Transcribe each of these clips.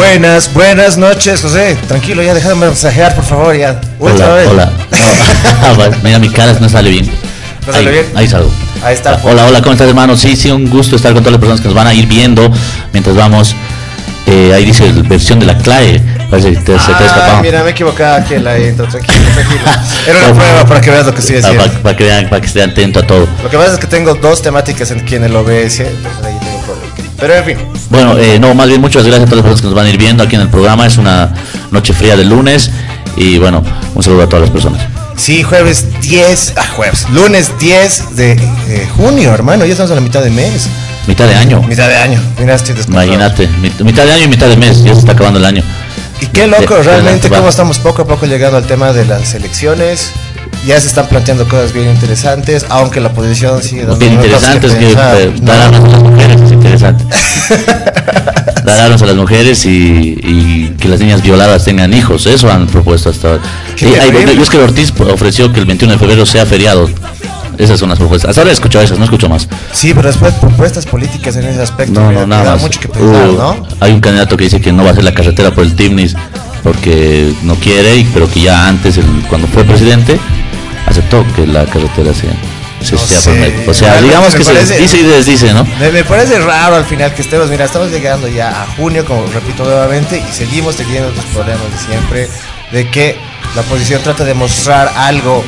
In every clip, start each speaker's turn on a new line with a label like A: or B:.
A: Buenas, buenas noches, José. Tranquilo, ya déjame mensajear, por favor, ya. Otra
B: Hola,
A: vez.
B: hola. No, va, mira, mi cara no sale bien.
A: ¿No sale
B: ahí,
A: bien?
B: Ahí salgo.
A: Ahí está.
B: Ah, Hola, hola, ¿cómo estás, hermano? Sí, sí, un gusto estar con todas las personas que nos van a ir viendo mientras vamos. eh, ahí dice versión de la CLAE. Parece que te, se te ha
A: Ah,
B: escapado.
A: mira, me equivocaba que la intro, tranquilo, tranquilo. Era una prueba para que veas lo que estoy
B: Ah,
A: diciendo.
B: para, para que vean, para que esté atento a todo.
A: Lo que pasa es que tengo dos temáticas en, aquí en el OBS, entonces. Pero en fin,
B: Bueno, eh, no, más bien muchas gracias a todas las personas que nos van a ir viendo aquí en el programa. Es una noche fría de lunes. Y bueno, un saludo a todas las personas.
A: sí, jueves 10, ah, jueves, lunes 10 de eh, junio, hermano, ya estamos a la mitad de mes,
B: Mitad de año.
A: mitad de año. Mira, estoy descontrolado.
B: Imagínate, mit- mitad de año y mitad de mes. Ya se está acabando el año.
A: Y qué loco
B: De-
A: realmente cómo estamos poco a poco llegando al tema de las elecciones. Ya se están planteando cosas bien interesantes, aunque la oposición sigue dando
B: Bien
A: cosas
B: interesante es que
A: pensar,
B: eh,
A: ¿no?
B: a las mujeres es interesante. dar armas a las mujeres y, y que las niñas violadas tengan hijos, eso han propuesto hasta ahora. Hay-
A: terrible.
B: yo es que Ortiz ofreció que el 21 de febrero sea feriado. Esas son las propuestas. Hasta ahora he escuchado esas, no escucho más.
A: Sí, pero después propuestas políticas en ese aspecto.
B: No, no,
A: que
B: nada
A: da
B: más.
A: mucho que pensar,
B: Uh,
A: ¿no?
B: Hay un candidato que dice que no va a hacer la carretera por el Timnis porque no quiere, pero que ya antes, el- cuando fue presidente, aceptó que la carretera sea, se
A: No sé.
B: O sea,
A: realmente
B: digamos que
A: parece-
B: se dice y desdice, ¿no?
A: Me, me parece raro al final que estemos, mira, estamos llegando ya a junio, como repito nuevamente, y seguimos teniendo los problemas de siempre, de que la oposición trata de mostrar algo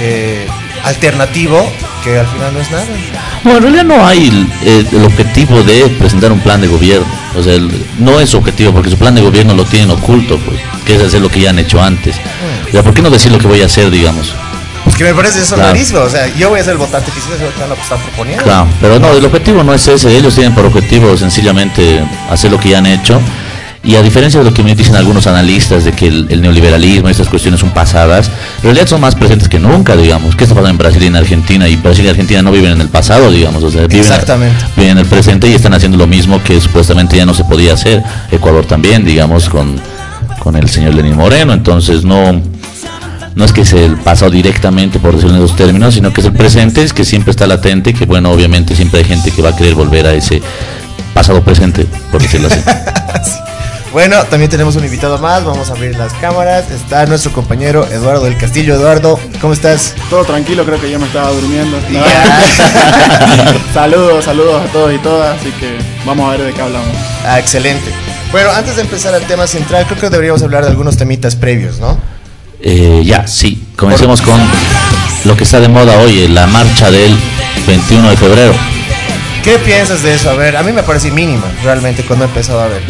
A: eh, alternativo que al final no es nada.
B: No, en realidad no hay el, eh, el objetivo de presentar un plan de gobierno. O sea, el- no es objetivo, porque su plan de gobierno lo tienen oculto, pues, que es hacer lo que ya han hecho antes. O sea, ¿por qué no decir lo que voy a hacer, digamos?
A: Pues que me parece eso
B: Claro.
A: o sea, yo voy a ser el votante que sí lo que estar proponiendo.
B: Claro, pero no, el objetivo no es ese. Ellos tienen por objetivo sencillamente hacer lo que ya han hecho. Y a diferencia de lo que me dicen algunos analistas de que el, el neoliberalismo y estas cuestiones son pasadas, en realidad son más presentes que nunca, digamos. ¿Qué está pasando en Brasil y en Argentina? Y Brasil y Argentina no viven en el pasado, digamos. O sea, viven,
A: Exactamente.
B: viven en el presente y están haciendo lo mismo que supuestamente ya no se podía hacer. Ecuador también, digamos, con, con el señor Lenín Moreno. Entonces no, no es que es el pasado directamente, por decirlo en esos términos, sino que es el presente, es que siempre está latente, que bueno, obviamente siempre hay gente que va a querer volver a ese pasado presente, por decirlo así.
A: Bueno, también tenemos un invitado más, vamos a abrir las cámaras. Está nuestro compañero Eduardo del Castillo. Eduardo, ¿cómo estás?
C: Todo tranquilo, creo que ya me estaba durmiendo.
A: Ya.
C: saludos, saludos a todos y todas, así que vamos a ver de qué hablamos.
A: Ah, excelente. Bueno, antes de empezar al tema central, creo que deberíamos hablar de algunos temitas previos, ¿no?
B: Eh, ya, sí, comencemos con lo que está de moda hoy, eh, la marcha del 21 de febrero.
A: ¿Qué piensas de eso? A ver, a mí me parece mínima, realmente, cuando he empezado a ver.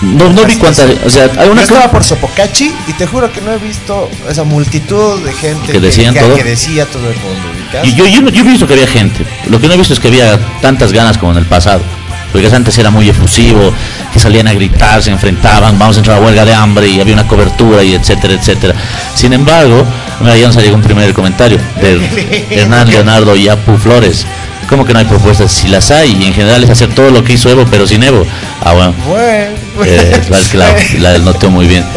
B: No, no vi cuántas, o sea, hay
A: Yo estaba por Sopocachi y te juro que no he visto esa multitud de gente
B: Que decían todo.
A: que decía todo el mundo.
B: Yo, yo, yo, yo he visto que había gente. Lo que no he visto es que había tantas ganas como en el pasado. Porque antes era muy efusivo, que salían a gritar, se enfrentaban, vamos a entrar a huelga de hambre y había una cobertura y etcétera, etcétera. Sin embargo, mira, ya nos llegó un primer comentario de Hernán Leonardo Yapu Flores. ¿Cómo que no hay propuestas? Si las hay, y en general es hacer todo lo que hizo Evo, pero sin Evo. Ah, bueno.
A: Bueno,
B: Eh, la, es que la, la notó muy bien.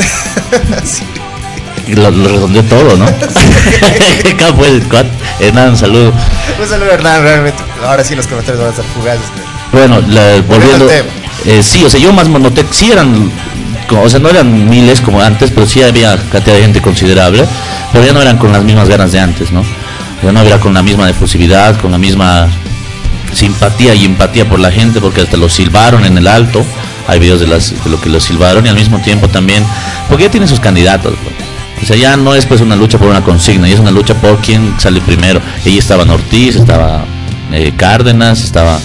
B: Lo, lo redondeó todo, ¿no? Cuat- Hernán, saludo.
A: un saludo, Hernán, realmente. Ahora sí los comentarios van a ser fugaces.
B: Bueno, la- volviendo. eh, sí, o sea, yo más noté, sí eran, o sea, no eran miles como antes, pero sí había cantidad de gente considerable, pero ya no eran con las mismas ganas de antes, ¿no? Ya no era con la misma efusividad, con la misma simpatía y empatía por la gente, porque hasta lo silbaron en el alto. Hay videos de, las, de lo que lo silbaron y al mismo tiempo también, porque ya tienen sus candidatos. O sea, ya no es pues una lucha por una consigna, ya es una lucha por quién sale primero. Ahí estaban Ortiz, estaba eh, Cárdenas, estaba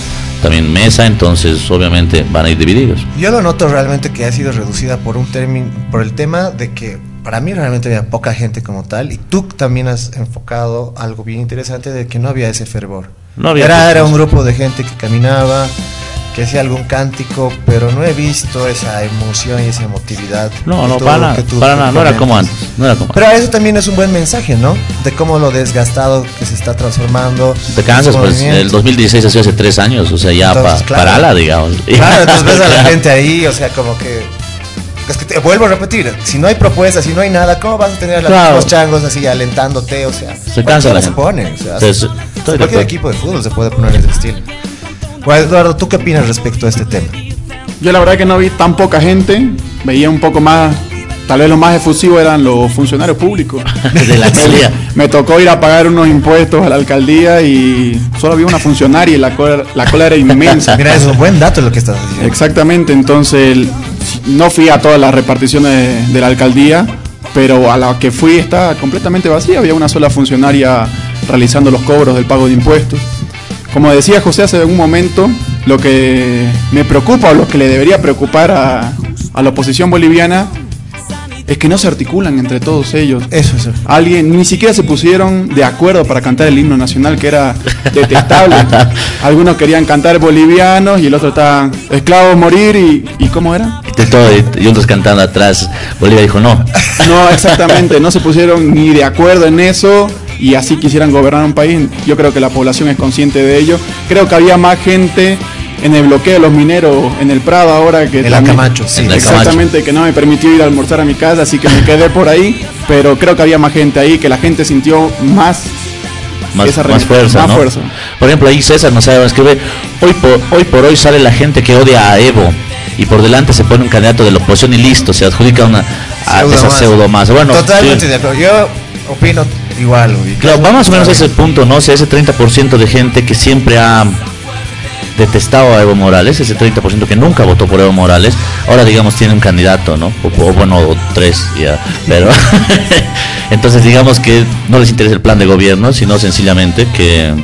B: también Mesa, entonces obviamente van a ir divididos.
A: Yo lo noto realmente que ha sido reducida por un término, por el tema de que para mí realmente había poca gente como tal y tú también has enfocado algo bien interesante de que no había ese fervor.
B: No había
A: era, era un grupo de gente que caminaba, que hacía algún cántico, pero no he visto esa emoción y esa emotividad.
B: No, no, para nada, para nada, no era como antes, no era como
A: Pero eso también es un buen mensaje, ¿no? De cómo lo desgastado que se está transformando.
B: Te cansas, pues el 2016 ha sido hace tres años, o sea, ya
A: Entonces,
B: pa-
A: claro.
B: parala, digamos.
A: Claro, entonces ves a la gente ahí, o sea, como que. Es que te vuelvo a repetir, si no hay propuestas, si no hay nada, ¿cómo vas a tener a los
B: Claro.
A: mismos changos así alentándote? O sea,
B: Se cansa la
A: se
B: gente.
A: pone, o sea,
B: estoy de
A: cualquier equipo de fútbol se puede poner ese estilo. Bueno, Eduardo, ¿tú qué opinas respecto a este tema?
C: Yo la verdad que no vi tan poca gente, veía un poco más, tal vez lo más efusivo eran los funcionarios públicos.
B: De la alcaldía.
C: Me tocó ir a pagar unos impuestos a la alcaldía y solo había una funcionaria y la cola, la cola era inmensa.
A: Mira, es un buen dato lo que estás diciendo.
C: Exactamente, entonces no fui a todas las reparticiones de, de la alcaldía, pero a la que fui estaba completamente vacía, había una sola funcionaria realizando los cobros del pago de impuestos. Como decía José hace un momento, lo que me preocupa o lo que le debería preocupar a, a la oposición boliviana es que no se articulan entre todos ellos.
A: Eso es.
C: Alguien, ni siquiera se pusieron de acuerdo para cantar el himno nacional, que era detestable. Algunos querían cantar bolivianos y el otro estaba esclavos morir y, y ¿cómo era?
B: De todo, y- y otros cantando atrás. Bolivia dijo no.
C: No, exactamente, no se pusieron ni de acuerdo en eso y así quisieran gobernar un país. Yo creo que la población es consciente de ello. Creo que había más gente en el bloqueo de los mineros en el Prado ahora que
A: En la
C: también-
A: Camacho, sí.
B: En la
C: Exactamente, que no me permitió ir a almorzar a mi casa, así que me quedé por ahí. Pero creo que había más gente ahí, que la gente sintió más
B: Más,
C: Esa
B: más
C: re-
B: fuerza,
C: más
B: ¿no?
C: fuerza.
B: Por ejemplo, ahí César nos sabe escribe, hoy por, hoy por hoy sale la gente que odia a Evo y por delante se pone un candidato de la oposición y listo, se adjudica una a
A: Pseudo
B: esa
A: más.
B: pseudo más. Bueno,
A: Totalmente
B: sí.
A: de acuerdo. Yo opino igual. uy.
B: Claro, va más o menos a ese punto, ¿no? O sea, ese 30% de gente que siempre ha detestado a Evo Morales, ese 30% que nunca votó por Evo Morales, ahora digamos tiene un candidato, ¿no? O, o bueno, o tres ya, pero entonces digamos que no les interesa el plan de gobierno, sino sencillamente que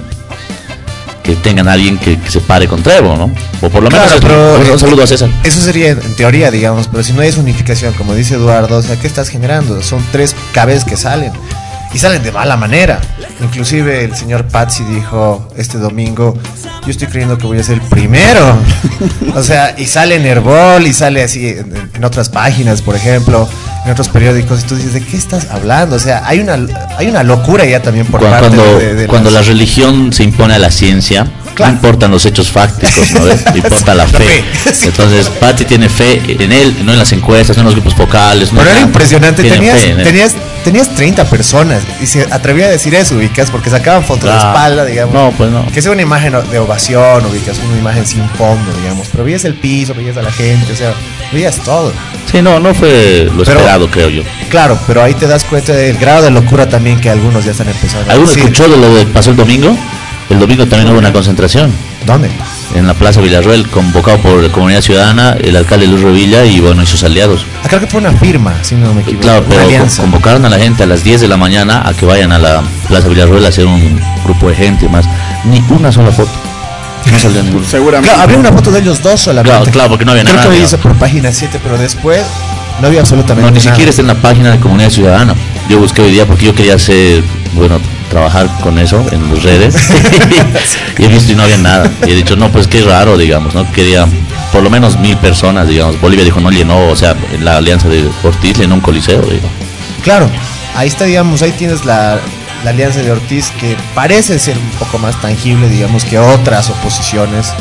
B: que tengan a alguien que, que se pare contra Evo, ¿no? O por lo menos
A: pero
B: un, un saludo a César.
A: Eso sería en teoría, digamos, pero si no hay unificación, como dice Eduardo, o sea, ¿qué estás generando? Son tres cabezas que salen y salen de mala manera. Inclusive el señor Patsy dijo este domingo, yo estoy creyendo que voy a ser el primero. o sea, y sale en Herbol y sale así en, en otras páginas, por ejemplo, en otros periódicos, y tú dices, ¿de qué estás hablando? O sea, hay una, hay una locura ya también por
B: Cuando,
A: parte
B: cuando,
A: de, de
B: cuando la religión se impone a la ciencia,
A: Claro.
B: no importan los hechos fácticos, ¿no ves? Importa la fe. Entonces, Patti tiene fe en él, no en las encuestas, no en los grupos focales. no
A: Pero
B: en
A: era
B: nada.
A: impresionante, tenías, tenías, tenías 30 personas y se atrevía a decir eso, ubicas, porque sacaban fotos de espalda, digamos.
B: No, pues no.
A: Que sea una imagen de ovación, ubicas, una imagen sin fondo, digamos. Pero veías el piso, veías a la gente, o sea, veías todo.
B: Sí, no, no fue lo
A: Pero-
B: esperado, creo yo.
A: Claro, pero ahí te das cuenta del grado de locura también que algunos ya están empezando a
B: ¿Alguno
A: decir.
B: escuchó de lo que pasó el domingo? El domingo también hubo una concentración
A: ¿Dónde?
B: en la Plaza Villarroel, convocado por la Comunidad Ciudadana, el alcalde Luis Revilla y bueno, y sus aliados.
A: Ah, creo que fue una firma, si no me equivoco.
B: Claro,
A: una
B: pero co-
A: alianza.
B: convocaron a la gente a las 10 de la mañana a que vayan a la Plaza Villarroel a hacer un grupo de gente y más. Ni una sola foto. No salió ninguna.
C: Seguramente.
A: Claro, había una foto de ellos dos solamente.
B: Claro, claro, porque no había
A: Creo
B: nada,
A: que lo hice por página 7, pero después no había absolutamente
B: No, ni
A: nada.
B: siquiera está en la página de Comunidad Ciudadana. Yo busqué hoy día porque yo quería hacer, bueno, trabajar con eso en las redes. y he visto y no había nada. Y he dicho, no, pues qué raro, digamos, ¿no? Quería por lo menos mil personas, digamos. Bolivia dijo, no llenó, o sea, la alianza de Ortiz llenó un coliseo, digo.
A: Claro, ahí está, digamos, ahí tienes la, la alianza de Ortiz que parece ser un poco más tangible, digamos, que otras oposiciones.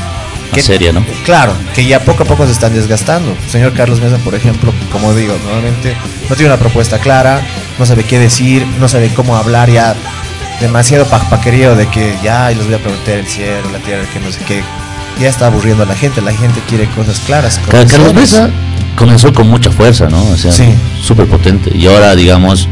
A: Que-
B: seria, ¿no?
A: Claro, que ya poco a poco se están desgastando. Señor Carlos Mesa, por ejemplo, como digo, nuevamente no tiene una propuesta clara, no sabe qué decir, no sabe cómo hablar ya demasiado paquerío de que ya y les voy a prometer el cielo, la tierra, que no sé qué. Ya está aburriendo a la gente, la gente quiere cosas claras.
B: Ca- Carlos. Mesa comenzó con mucha fuerza, ¿no? O sea,
A: Sí.
B: súper potente. Y ahora, digamos,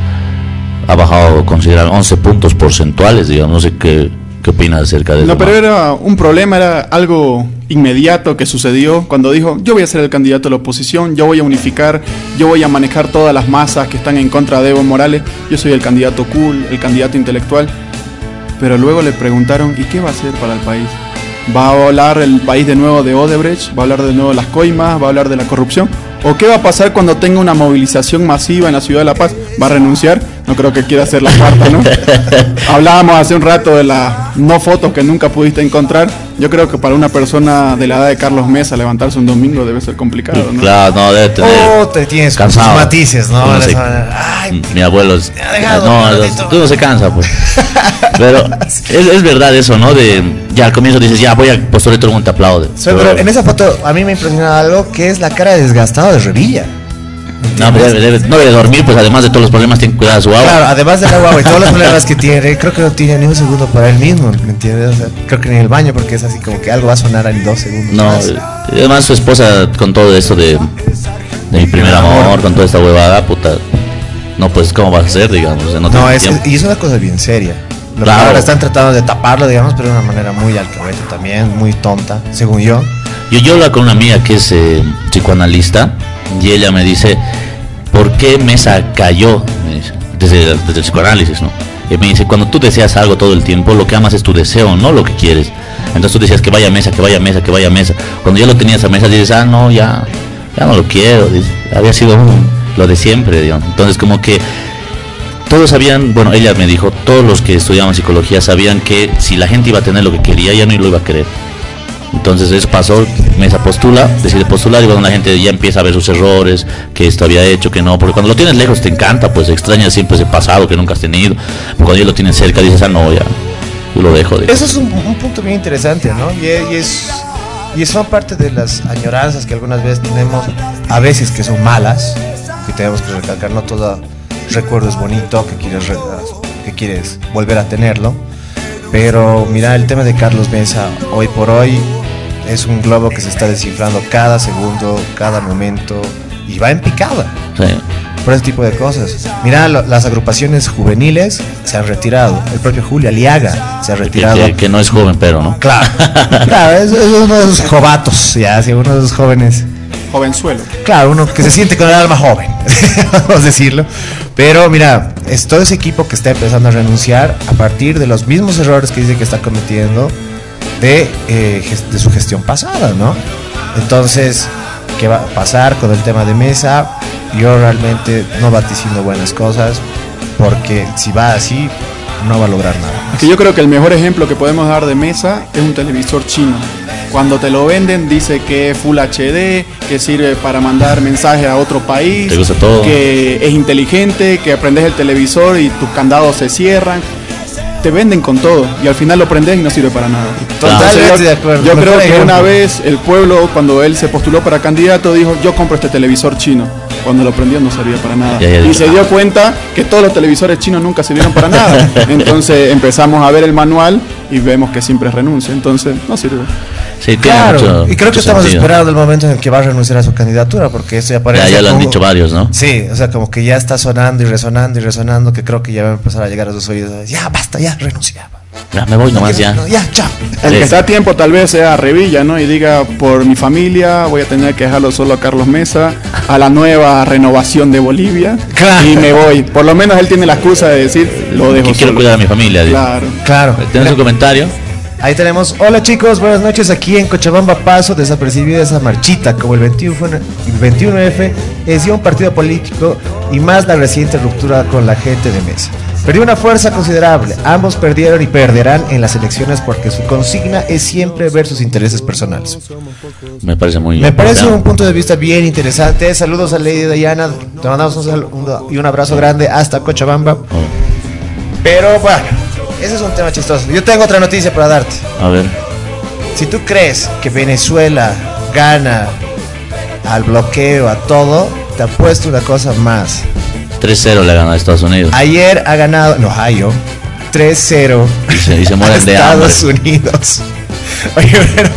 B: ha bajado, considerar 11 puntos porcentuales, digamos, no sé qué, ¿Qué opinas acerca de eso?
C: No, pero era un problema, era algo inmediato que sucedió cuando dijo, yo voy a ser el candidato de la oposición, yo voy a unificar, yo voy a manejar todas las masas que están en contra de Evo Morales, yo soy el candidato cool, el candidato intelectual. Pero luego le preguntaron, ¿y qué va a hacer para el país? ¿Va a hablar el país de nuevo de Odebrecht? ¿Va a hablar de nuevo de las coimas? ¿Va a hablar de la corrupción? ¿O qué va a pasar cuando tenga una movilización masiva en la ciudad de La Paz? ¿Va a renunciar? No creo que quiera hacer la cuarta, ¿no? Hablábamos hace un rato de las no fotos que nunca pudiste encontrar. Yo creo que para una persona de la edad de Carlos Mesa levantarse un domingo debe ser complicado, ¿no?
B: Claro, no, debe tener.
A: Oh, te tienes sus
B: cansado.
A: matices, ¿no?
B: Se-.
A: Ay,
B: Mi abuelo es.
A: dejado
B: no, los-
A: ratito.
B: uno se cansa, pues. Pero es, es verdad eso, ¿no? De ya al comienzo dices, ya voy a postular y todo el mundo te aplaude.
A: So, pero en esa foto a mí me impresiona algo que es la cara desgastada de Revilla.
B: No, pero debe, debe- no debe dormir, pues además de todos los problemas, tiene que cuidar a su agua.
A: Claro, además del agua y todos los problemas que tiene, creo que no tiene ni un segundo para él mismo, ¿me entiendes? O sea, creo que ni el baño, porque es así como que algo va a sonar en dos segundos.
B: No,
A: más.
B: además su esposa con todo esto de, de mi primer amor, con toda esta huevada, puta. No, pues, ¿cómo vas a hacer, digamos? No,
A: No, es, y es una cosa bien seria. Lo que
B: Claro.
A: ahora están tratando de taparlo, digamos, pero de una manera muy alcahueta también, muy tonta, según yo.
B: Yo, yo hablo con una amiga que es eh, psicoanalista y ella me dice, ¿por qué Mesa cayó? Me desde, desde el psicoanálisis, ¿no? Y me dice, cuando tú deseas algo todo el tiempo, lo que amas es tu deseo, no lo que quieres. Entonces tú decías que vaya a Mesa, que vaya a Mesa, que vaya a Mesa. Cuando ya lo tenías a Mesa, dices, ah, no, ya, ya no lo quiero. había sido lo de siempre, digamos. Entonces como que todos sabían, bueno, ella me dijo, todos los que estudiaban psicología sabían que si la gente iba a tener lo que quería, ya no lo iba a querer. Entonces eso pasó, Mesa postula, decide postular y cuando la gente ya empieza a ver sus errores, que esto había hecho, que no, porque cuando lo tienes lejos te encanta, pues extrañas siempre ese pasado que nunca has tenido, pero cuando ya lo tienes cerca dices, ah, no, ya, yo lo dejo. de-
A: Eso es un, un punto bien interesante, ¿no? Y, es- y es y son parte de las añoranzas que algunas veces tenemos, a veces que son malas, que tenemos que recalcar, no todo recuerdo es bonito, que quieres, re- que quieres volver a tenerlo, pero mira, el tema de Carlos Mesa, hoy por hoy, es un globo que se está descifrando cada segundo, cada momento, y va en picada
B: Sí.
A: por ese tipo de cosas. Mira, lo- las agrupaciones juveniles se han retirado. El propio Julio Aliaga se ha retirado.
B: que- que no es joven, pero, ¿no?
A: Claro, claro, es, es uno de esos jovatos, ya, así, uno de esos jóvenes.
C: Jovenzuelo.
A: Claro, uno que se siente con el alma joven, vamos a decirlo. Pero mira, es todo ese equipo que está empezando a renunciar a partir de los mismos errores que dice que está cometiendo de, eh, de su gestión pasada, ¿no? Entonces, ¿qué va a pasar con el tema de mesa? Yo realmente no vaticino buenas cosas porque si va así, no va a lograr nada.
C: Que yo creo que el mejor ejemplo que podemos dar de mesa es un televisor chino. Cuando te lo venden dice que es Full HD, que sirve para mandar mensajes a otro país,
B: todo.
C: que es inteligente, que aprendes el televisor y tus candados se cierran. Te venden con todo y al final lo prendes y no sirve para nada. Entonces, yo, creo que una vez el pueblo, cuando él se postuló para candidato, dijo, yo compro este televisor chino. Cuando lo prendió no servía para nada.
B: Ya, ya,
C: y se dio cuenta que todos los televisores chinos nunca sirvieron para nada. Entonces empezamos a ver el manual y vemos que siempre renuncia. Entonces no sirve.
B: Sí, tiene
A: Claro,
B: mucho-
A: y creo que estamos
B: sentido.
A: esperando el momento en el que va a renunciar a su candidatura, porque eso ya parece.
B: Ya, ya lo han
A: como-
B: dicho varios, ¿no?
A: Sí, o sea, como que ya está sonando y resonando y resonando, que creo que ya va a empezar a llegar a sus oídos. Ya, basta, ya, renuncia.
B: Ya, me voy nomás ya.
A: Ya, chao.
C: El que está a tiempo tal vez sea Revilla, ¿no? Y diga, por mi familia voy a tener que dejarlo solo a Carlos Mesa, a la nueva renovación de Bolivia.
A: Claro.
C: Y me voy. Por lo menos él tiene la excusa de decir, lo dejo
B: Que quiero
C: solo.
B: cuidar a mi familia. dice.
C: Claro.
A: Claro.
B: ¿Tienes un comentario?
A: Ahí tenemos, hola chicos, buenas noches aquí en Cochabamba Paso, desapercibida esa marchita, como el 21 fue una- el 21F es ya un partido político y más la reciente ruptura con la gente de mesa. Perdió una fuerza considerable, ambos perdieron y perderán en las elecciones porque su consigna es siempre ver sus intereses personales.
B: Me parece muy
A: Me parece un punto de vista bien interesante. Saludos a Lady Diana, te mandamos un saludo y un abrazo grande hasta Cochabamba.
B: Oh,
A: Pero bueno, ese es un tema chistoso. Yo tengo otra noticia para darte.
B: a ver.
A: Si tú crees que Venezuela gana al bloqueo, a todo, te apuesto una cosa más.
B: 3-0 le ganó a Estados Unidos.
A: Ayer ha ganado en Ohio 3-0
B: Y se, y se
A: a
B: mueren de hambre.
A: Estados Unidos. Oye, pero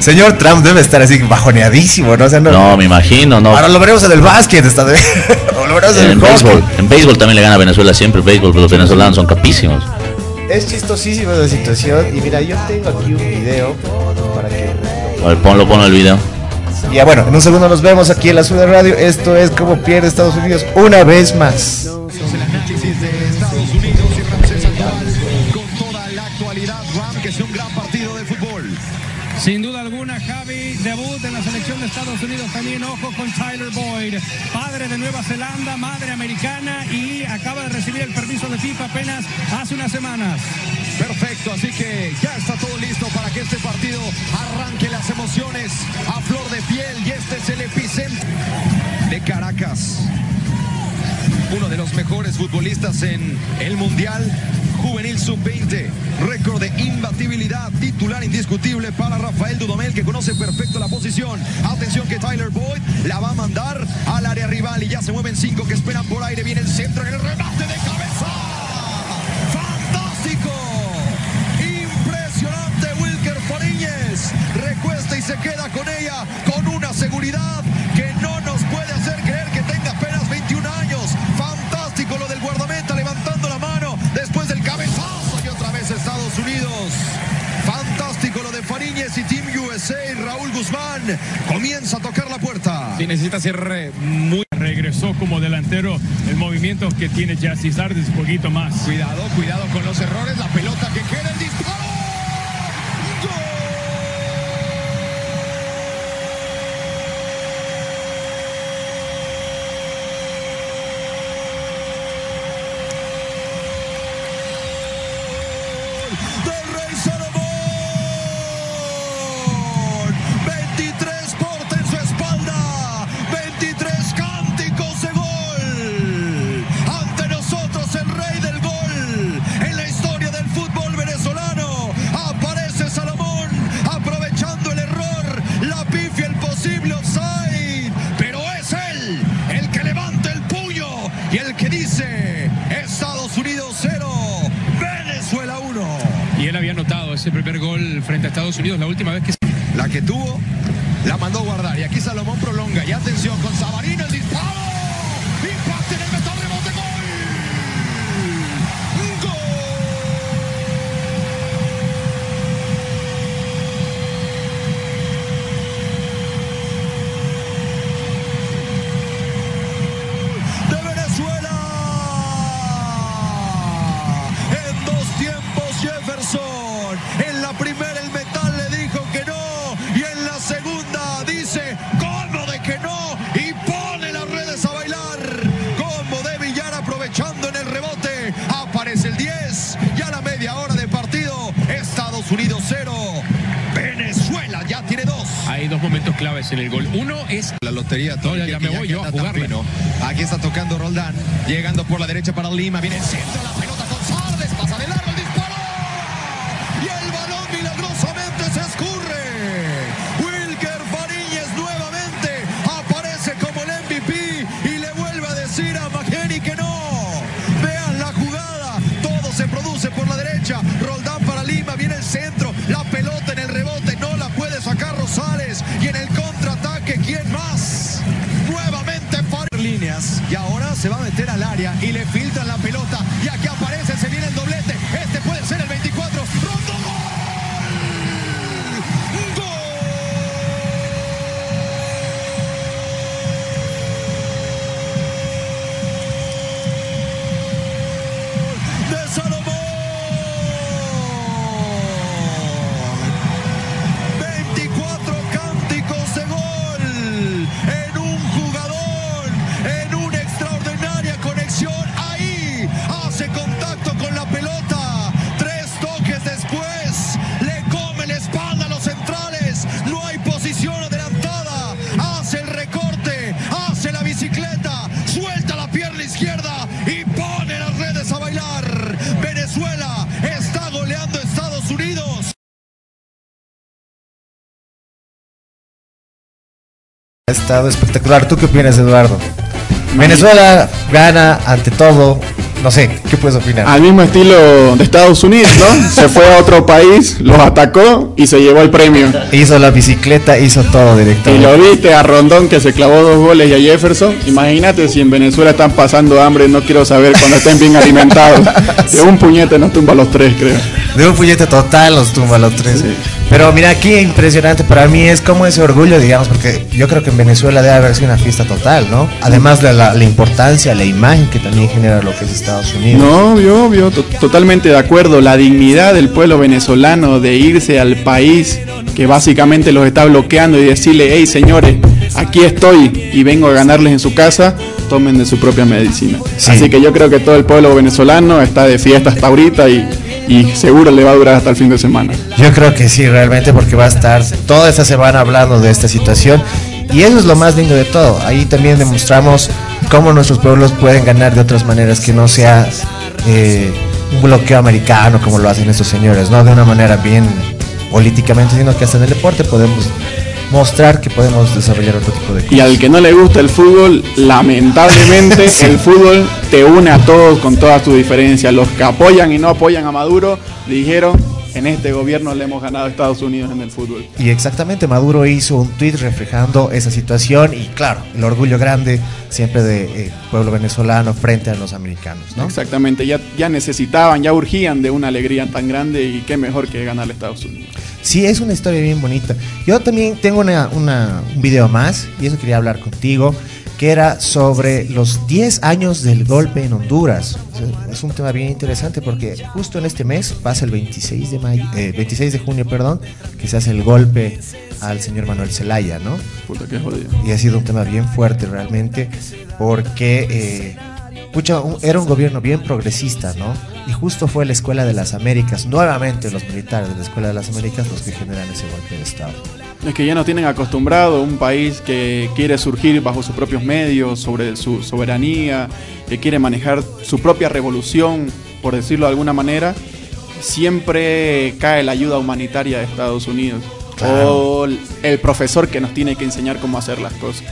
A: señor Trump debe estar así bajoneadísimo, ¿no? O sea, no-
B: No, me imagino, no.
A: Ahora lo veremos en el básquet, está de... o lo veremos en,
B: En
A: el
B: béisbol, en béisbol también le gana a Venezuela siempre. béisbol, pero los venezolanos son capísimos.
A: Es chistosísima la situación. Y mira, yo tengo aquí un video para que.
B: A ver, ponlo, ponlo el video.
A: Ya bueno, en un segundo nos vemos aquí en la Ciudad Radio. Esto es como pierde Estados Unidos una vez más.
D: Unidos
E: también, ojo con Tyler Boyd, padre de Nueva Zelanda, madre americana y acaba de recibir el permiso de FIFA apenas hace unas semanas.
D: Perfecto, así que ya está todo listo para que este partido arranque las emociones a flor de piel y este es el epicentro de Caracas. Uno de los mejores futbolistas en el Mundial Juvenil Sub-20. Récord de imbatibilidad, titular indiscutible para Rafael Dudamel, que conoce perfecto la posición. Atención que Tyler Boyd la va a mandar al área rival y ya se mueven cinco que esperan por aire. Viene el centro en el remate de cabeza. ¡Fantástico! Impresionante Wilker Fariñez. Recuesta y se queda con ella con una seguridad que no Raúl Guzmán comienza a tocar la puerta.
E: Sí, necesita ser eh, muy... Regresó como delantero el movimiento que tiene Jazzy Sardes, un poquito más.
D: Cuidado, cuidado con los errores, la pelota que queda en disparo. Estados Unidos
E: la última vez que...
D: La que tuvo, la mandó guardar. Y aquí Salomón prolonga. Y atención con Sabarino, el disparo. Impacto en el metal en el
E: gol. Uno es...
D: La lotería
E: No, ya- ya me voy yo a jugarla.
D: Aquí está tocando Roldán. Llegando por la derecha para Lima. Viene el centro.
A: Estado espectacular. ¿Tú qué opinas, Eduardo? Venezuela gana ante todo. No sé, ¿qué puedes opinar?
C: Al mismo estilo de Estados Unidos, ¿no? Se fue a otro país, los atacó y se llevó el premio.
A: Hizo la bicicleta, hizo todo
C: Y
A: directamente.
C: lo viste a Rondón que se clavó dos goles y a Jefferson. Imagínate si en Venezuela están pasando hambre, no quiero saber cuando estén bien alimentados. De un puñete nos tumba a los tres, creo.
A: De un puñete total los tumba los tres. Pero mira, aquí impresionante para mí es como ese orgullo, digamos, porque yo creo que en Venezuela debe haber sido una fiesta total, ¿no? Además de la, la importancia, la imagen que también genera lo que es Estados Unidos.
C: No, obvio, obvio, to- totalmente de acuerdo. La dignidad del pueblo venezolano de irse al país que básicamente los está bloqueando y decirle, hey señores, aquí estoy y vengo a ganarles en su casa, tomen de su propia medicina.
A: Sí.
C: Así que yo creo que todo el pueblo venezolano está de fiesta hasta ahorita y, y seguro le va a durar hasta el fin de semana.
A: Yo creo que sí, realmente, porque va a estar toda esta semana hablando de esta situación. Y eso es lo más lindo de todo. Ahí también demostramos cómo nuestros pueblos pueden ganar de otras maneras que no sea eh, un bloqueo americano como lo hacen estos señores, no de una manera bien políticamente, sino que hasta en el deporte podemos mostrar que podemos desarrollar otro tipo de cosas.
C: Y al que no le gusta el fútbol, lamentablemente el fútbol te une a todos con todas tus diferencias. Los que apoyan y no apoyan a Maduro dijeron, en este gobierno le hemos ganado a Estados Unidos en el fútbol.
A: Y exactamente, Maduro hizo un tweet reflejando esa situación y claro, el orgullo grande siempre del pueblo venezolano frente a los americanos, ¿no?
C: Exactamente, ya, ya necesitaban, ya urgían de una alegría tan grande y qué mejor que ganarle a Estados Unidos.
A: Sí, es una historia bien bonita. Yo también tengo una, una- un video más, y eso quería hablar contigo, que era sobre los 10 años del golpe en Honduras. Es un tema bien interesante porque justo en este mes pasa el 26 de, mayo, eh, 26 de junio, perdón, que se hace el golpe al señor Manuel Zelaya, ¿no?
C: Puta, qué jodido.
A: Y ha sido un tema bien fuerte realmente porque eh, pucha, un- era un gobierno bien progresista, ¿no? Y justo fue la Escuela de las Américas, nuevamente los militares de la Escuela de las Américas los que generan ese golpe de Estado.
C: Es que ya nos tienen acostumbrado un país que quiere surgir bajo sus propios medios, sobre su soberanía, que quiere manejar su propia revolución, por decirlo de alguna manera, siempre cae la ayuda humanitaria de Estados Unidos.
A: Claro.
C: O el profesor que nos tiene que enseñar cómo hacer las cosas.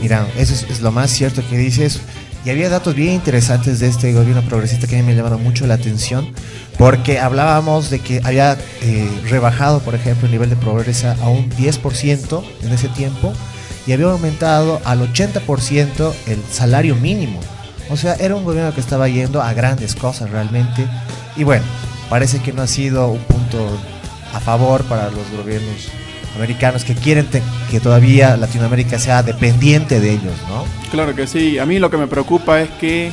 A: Mira, eso es, es lo más cierto que dices. Y había datos bien interesantes de este gobierno progresista que a mí me llamaron mucho la atención, porque hablábamos de que había eh, rebajado, por ejemplo, el nivel de pobreza a un 10% en ese tiempo y había aumentado al 80% el salario mínimo. O sea, era un gobierno que estaba yendo a grandes cosas realmente. Y bueno, parece que no ha sido un punto a favor para los gobiernos americanos que quieren que todavía Latinoamérica sea dependiente de ellos, ¿no?
C: Claro que sí. A mí lo que me preocupa es que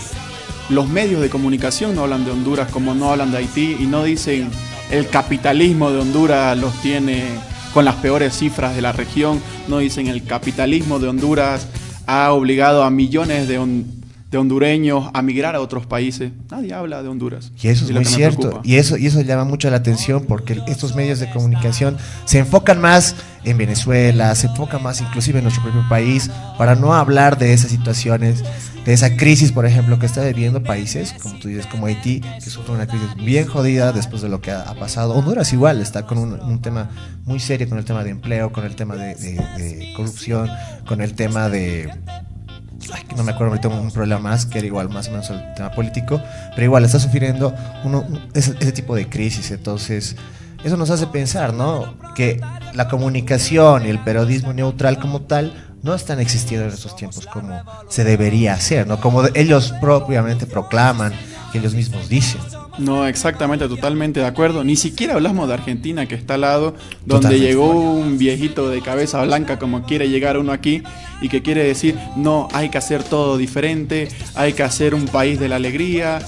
C: los medios de comunicación no hablan de Honduras como no hablan de Haití y no dicen el capitalismo de Honduras los tiene con las peores cifras de la región. No dicen el capitalismo de Honduras ha obligado a millones de, de hondureños a migrar a otros países. Nadie habla de Honduras.
A: Y eso es muy cierto. Y eso, y eso llama mucho la atención porque estos medios de comunicación se enfocan más en Venezuela, se enfocan más inclusive en nuestro propio país, para no hablar de esas situaciones, de esa crisis, por ejemplo, que está viviendo países, como tú dices, como Haití, que sufre una crisis bien jodida después de lo que ha, ha pasado. Honduras igual está con un, un tema muy serio, con el tema de empleo, con el tema de, de- de corrupción, con el tema de no me acuerdo ahorita un problema más que era igual más o menos el tema político, pero igual está sufriendo uno, un- ese, tipo de crisis, entonces eso nos hace pensar, ¿no? Que la comunicación y el periodismo neutral como tal no están existiendo en estos tiempos como se debería hacer, ¿no? Como ellos propiamente proclaman, que ellos mismos dicen.
C: No, exactamente, totalmente de acuerdo. Ni siquiera hablamos de Argentina, que está al lado, donde
A: Totalmente.
C: llegó un viejito de cabeza blanca como quiere llegar uno aquí y que quiere decir, no, hay que hacer todo diferente, hay que hacer un país de la alegría.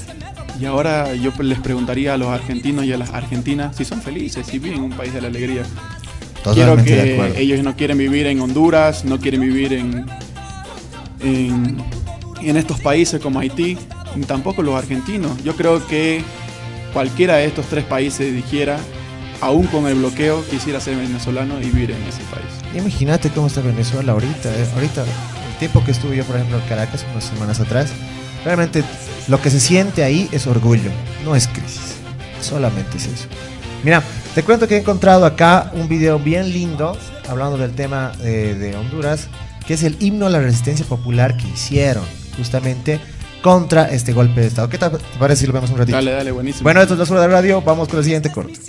C: Y ahora yo les preguntaría a los argentinos y a las argentinas si son felices, si viven en un país de la alegría. Quiero
A: de
C: que
A: acuerdo.
C: ellos no quieren vivir en Honduras, no quieren vivir en, en, en estos países como Haití, ni tampoco los argentinos. Yo creo que cualquiera de estos tres países dijera, aún con el bloqueo, quisiera ser venezolano y vivir en ese país.
A: Imagínate cómo está Venezuela ahorita. eh. Ahorita, el tiempo que estuve yo, por ejemplo, en Caracas unas semanas atrás, realmente lo que se siente ahí es orgullo, no es crisis. Solamente es eso. Mira, te cuento que he encontrado acá un video bien lindo, hablando del tema eh, de Honduras, que es el himno a la resistencia popular que hicieron.
F: justamente contra este golpe de Estado. ¿Qué tal- te parece si lo vemos un ratito?
C: Dale, dale, buenísimo.
F: Bueno, esto es la Zona de Radio, vamos con el siguiente corte.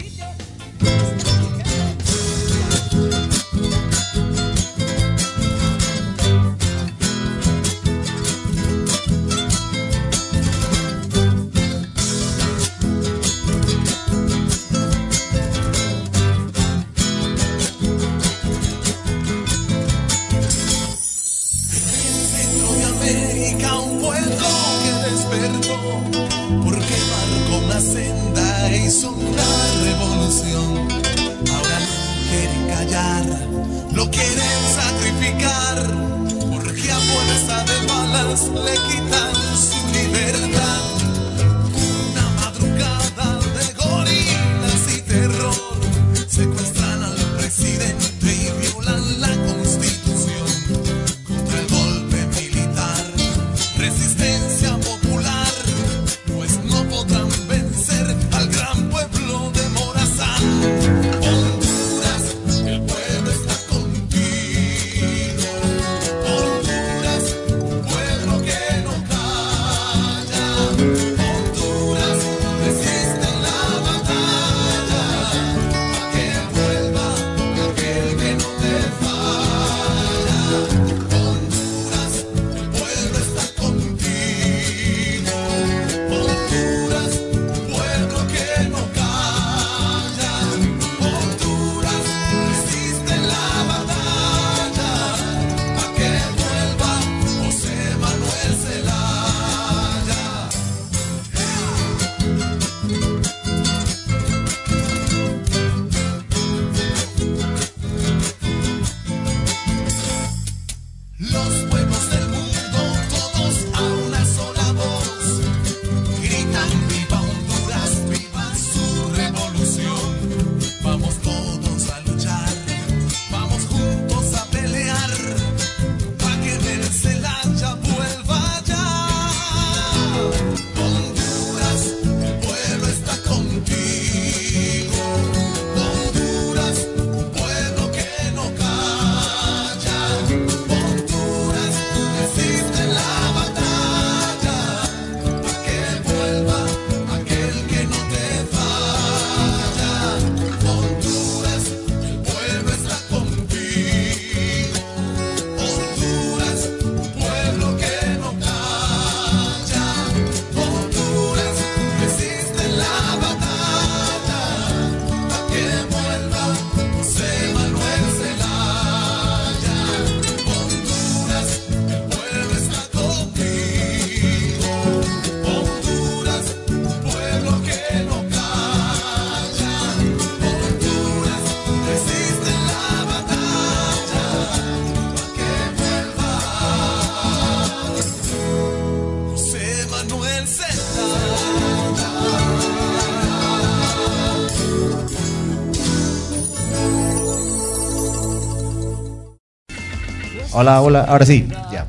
F: Hola, hola, ahora sí, ya.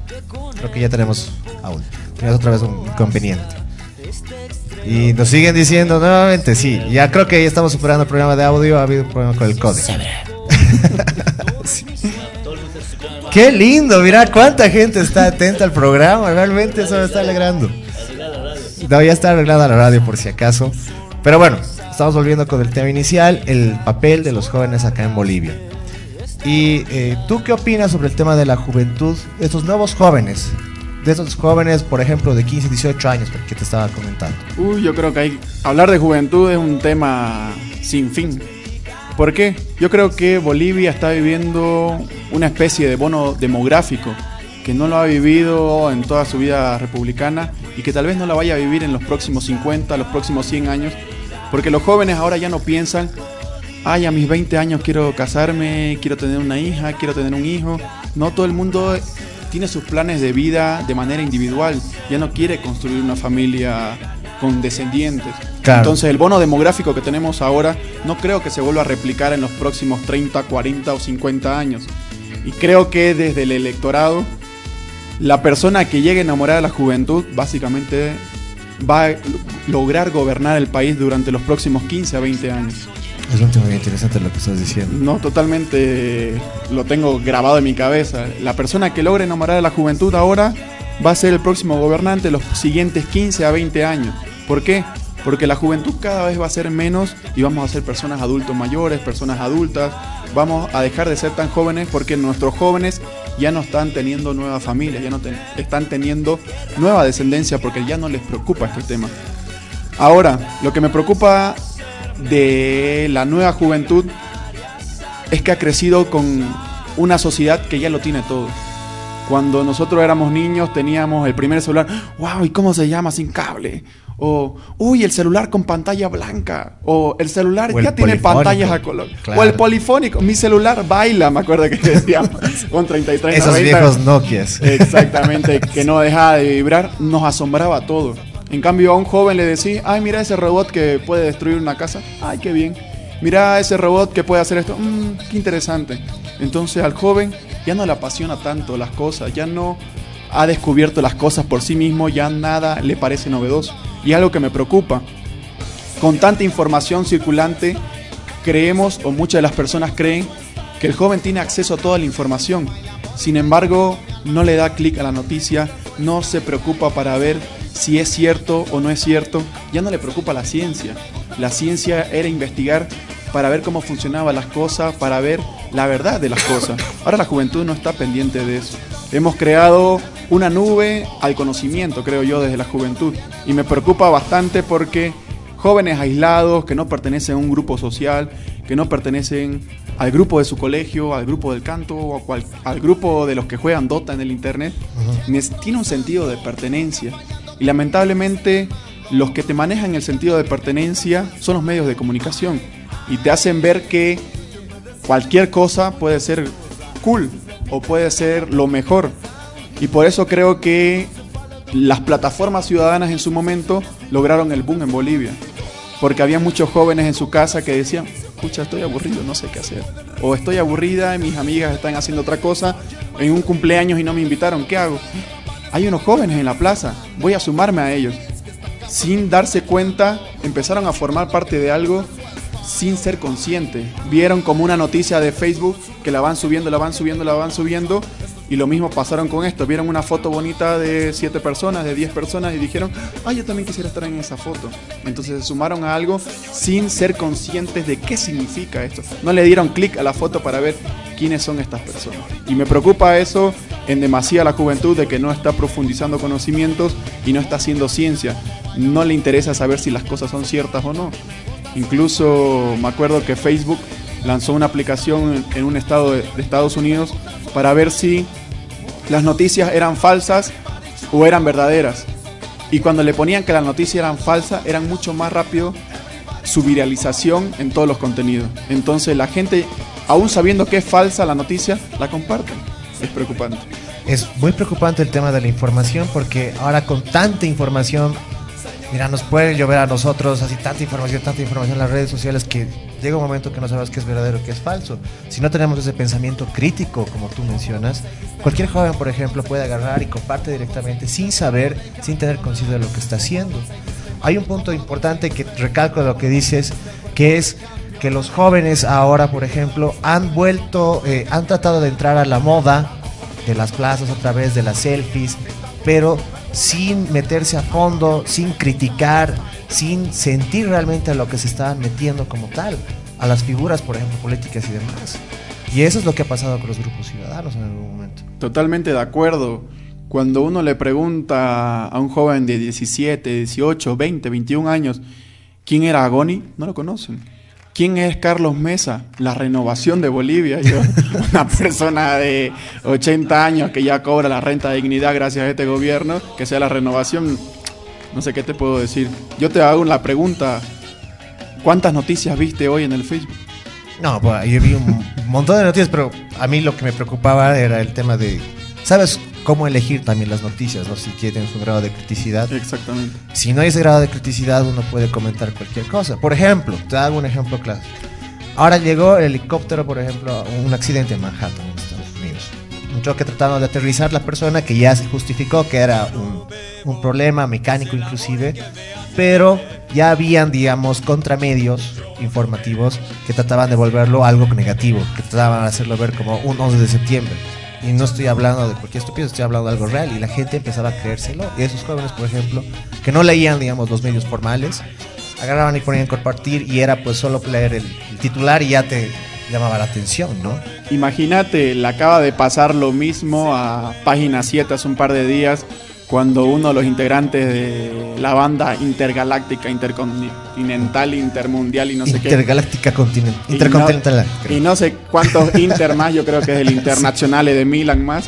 F: Creo que ya tenemos audio. Tenemos otra vez un inconveniente. Y nos siguen diciendo nuevamente, sí, ya creo que ya estamos superando el programa de audio, ha habido un problema con el código. Sí. Qué lindo, mira cuánta gente está atenta al programa, realmente eso me está alegrando. No, ya está arreglada la radio por si acaso. Pero bueno, estamos volviendo con el tema inicial, el papel de los jóvenes acá en Bolivia. ¿Y eh, tú qué opinas sobre el tema de la juventud, de estos nuevos jóvenes? De estos jóvenes, por ejemplo, de 15, 18 años, que te estaba comentando.
C: Uy, yo creo que hay, hablar de juventud es un tema sin fin. ¿Por qué? Yo creo que Bolivia está viviendo una especie de bono demográfico que no lo ha vivido en toda su vida republicana y que tal vez no la vaya a vivir en los próximos 50, los próximos 100 años, porque los jóvenes ahora ya no piensan, ay, a mis 20 años quiero casarme, quiero tener una hija, quiero tener un hijo. No todo el mundo tiene sus planes de vida de manera individual, ya no quiere construir una familia con descendientes.
F: Claro.
C: Entonces el bono demográfico que tenemos ahora no creo que se vuelva a replicar en los próximos 30, 40 o 50 años. Y creo que desde el electorado, la persona que llegue a enamorar a la juventud básicamente va a lograr gobernar el país durante los próximos 15 a 20 años.
F: Es un tema muy interesante lo que estás diciendo.
C: No, totalmente lo tengo grabado en mi cabeza. La persona que logre enamorar a la juventud ahora va a ser el próximo gobernante los siguientes 15 a 20 años. ¿Por qué? Porque la juventud cada vez va a ser menos y vamos a ser personas adultos mayores, personas adultas. Vamos a dejar de ser tan jóvenes porque nuestros jóvenes ya no están teniendo nueva familia, ya no están teniendo nueva descendencia porque ya no les preocupa este tema. Ahora, lo que me preocupa de la nueva juventud es que ha crecido con una sociedad que ya lo tiene todo. Cuando nosotros éramos niños teníamos el primer celular, wow, ¿y cómo se llama sin cable? O, uy, el celular con pantalla blanca. O el celular
A: O el
C: ya tiene pantallas a color.
A: Claro.
C: O el polifónico. Mi celular baila, me acuerdo que decíamos. con 33
A: Esos
C: 90.
A: viejos Nokias.
C: Exactamente, que no dejaba de vibrar, nos asombraba todo. En cambio, a un joven le decía, ay, mira ese robot que puede destruir una casa. Ay, qué bien. Mira ese robot que puede hacer esto. Mm, qué interesante. Entonces al joven ya no le apasiona tanto las cosas, ya no ha descubierto las cosas por sí mismo, ya nada le parece novedoso. Y algo que me preocupa. Con tanta información circulante, creemos, o muchas de las personas creen, que el joven tiene acceso a toda la información. Sin embargo, no le da clic a la noticia, no se preocupa para ver si es cierto o no es cierto, ya no le preocupa la ciencia. La ciencia era investigar para ver cómo funcionaban las cosas, para ver la verdad de las cosas. Ahora la juventud no está pendiente de eso. Hemos creado una nube al conocimiento, creo yo, desde la juventud. Y me preocupa bastante porque jóvenes aislados que no pertenecen a un grupo social, que no pertenecen al grupo de su colegio, al grupo del canto o cual- al grupo de los que juegan Dota en el internet, nes- tiene un sentido de pertenencia. Y lamentablemente los que te manejan el sentido de pertenencia son los medios de comunicación y te hacen ver que cualquier cosa puede ser cool o puede ser lo mejor. Y por eso creo que las plataformas ciudadanas en su momento lograron el boom en Bolivia. Porque había muchos jóvenes en su casa que decían, pucha, estoy aburrido, no sé qué hacer. O estoy aburrida, y mis amigas están haciendo otra cosa en un cumpleaños y no me invitaron, ¿qué hago? Hay unos jóvenes en la plaza, voy a sumarme a ellos. Sin darse cuenta, empezaron a formar parte de algo sin ser conscientes. Vieron como una noticia de Facebook que la van subiendo, la van subiendo, la van subiendo. Y lo mismo pasaron con esto. Vieron una foto bonita de 7 personas, de 10 personas y dijeron, ah, yo también quisiera estar en esa foto. Entonces se sumaron a algo sin ser conscientes de qué significa esto. No le dieron clic a la foto para ver quiénes son estas personas. Y me preocupa eso en demasía la juventud de que no está profundizando conocimientos y no está haciendo ciencia. No le interesa saber si las cosas son ciertas o no. Incluso me acuerdo que Facebook lanzó una aplicación en- un estado de Estados Unidos para ver si las noticias eran falsas o eran verdaderas. Y cuando le ponían que las noticias eran falsas, eran mucho más rápido su viralización en todos los contenidos. Entonces la gente, aún sabiendo que es falsa la noticia, la comparten. Es preocupante.
A: Es muy preocupante el tema de la información porque ahora con tanta información, mira, nos puede llover a nosotros así tanta información, tanta información en las redes sociales que llega un momento que no sabes qué es verdadero, qué es falso. Si no tenemos ese pensamiento crítico, como tú mencionas, cualquier joven, por ejemplo, puede agarrar y comparte directamente sin saber, sin tener conciencia de lo que está haciendo. Hay un punto importante que recalco de lo que dices, que es que los jóvenes ahora, por ejemplo, han vuelto, eh, han tratado de entrar a la moda de las plazas a través de las selfies, pero sin meterse a fondo, sin criticar, sin sentir realmente a lo que se estaban metiendo como tal, a las figuras, por ejemplo, políticas y demás. Y eso es lo que ha pasado con los grupos ciudadanos en algún momento.
C: Totalmente de acuerdo. Cuando uno le pregunta a un joven de 17, 18, 20, 21 años, ¿quién era Agoni? No lo conocen. ¿Quién es Carlos Mesa? La renovación de Bolivia. Yo, una persona de 80 años que ya cobra la renta de dignidad gracias a este gobierno, que sea la renovación, no sé qué te puedo decir. Yo te hago la pregunta, ¿cuántas noticias viste hoy en el Facebook?
A: No, pues, yo vi un montón de noticias, pero a mí lo que me preocupaba era el tema de, ¿sabes cómo elegir también las noticias? ¿no? Si tienes un grado de criticidad.
C: Exactamente.
A: Si no hay ese grado de criticidad, uno puede comentar cualquier cosa. Por ejemplo, te hago un ejemplo clásico. Ahora llegó el helicóptero, por ejemplo, un accidente en Manhattan, en Estados Unidos. Un choque tratando de aterrizar la persona que ya se justificó que era un, un problema mecánico inclusive, pero ya habían, digamos, contramedios informativos que trataban de volverlo algo negativo, que trataban de hacerlo ver como un 11 de septiembre. Y no estoy hablando de cualquier estupidez, estoy hablando de algo real y la gente empezaba a creérselo. Y esos jóvenes, por ejemplo, que no leían, digamos, los medios formales, agarraban y ponían compartir y era pues solo leer el, el titular y ya te llamaba la atención, ¿no?
C: Imagínate, le acaba de pasar lo mismo a Página 7 hace un par de días, cuando uno de los integrantes de la banda intergaláctica, intercontinental, intermundial y no sé qué.
A: Intergaláctica continent-
C: y
A: intercontinental.
C: no- Y no sé cuántos Inter más, yo creo que es el Internacional de Milan más.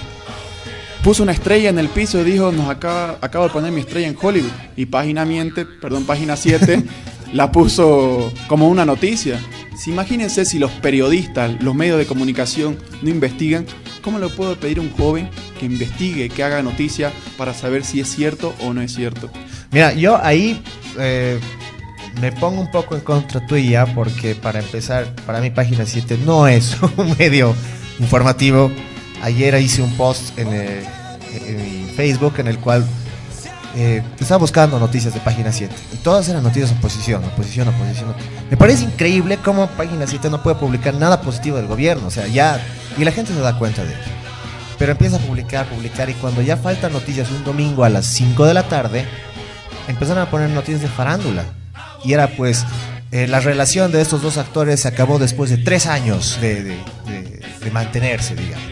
C: Puso una estrella en el piso y dijo, nos acaba, acabo de poner mi estrella en Hollywood. Y página miente, perdón, página 7, la puso como una noticia. Si imagínense si los periodistas, los medios de comunicación no investigan, ¿cómo le puedo pedir a un joven que investigue, que haga noticia para saber si es cierto o no es cierto?
A: Mira, yo ahí eh, me pongo un poco en contra tuya porque para empezar, para mi página 7 no es un medio informativo. Ayer hice un post en, eh, en mi Facebook en el cual eh, estaba buscando noticias de página 7 y todas eran noticias oposición, oposición, oposición. Me parece increíble cómo página 7 no puede publicar nada positivo del gobierno, o sea, ya, y la gente se da cuenta de ello. Pero empieza a publicar, publicar y cuando ya faltan noticias un domingo a las 5 de la tarde, empezaron a poner noticias de farándula. Y era pues, eh, la relación de estos dos actores se acabó después de tres años de, de- de- de mantenerse, digamos.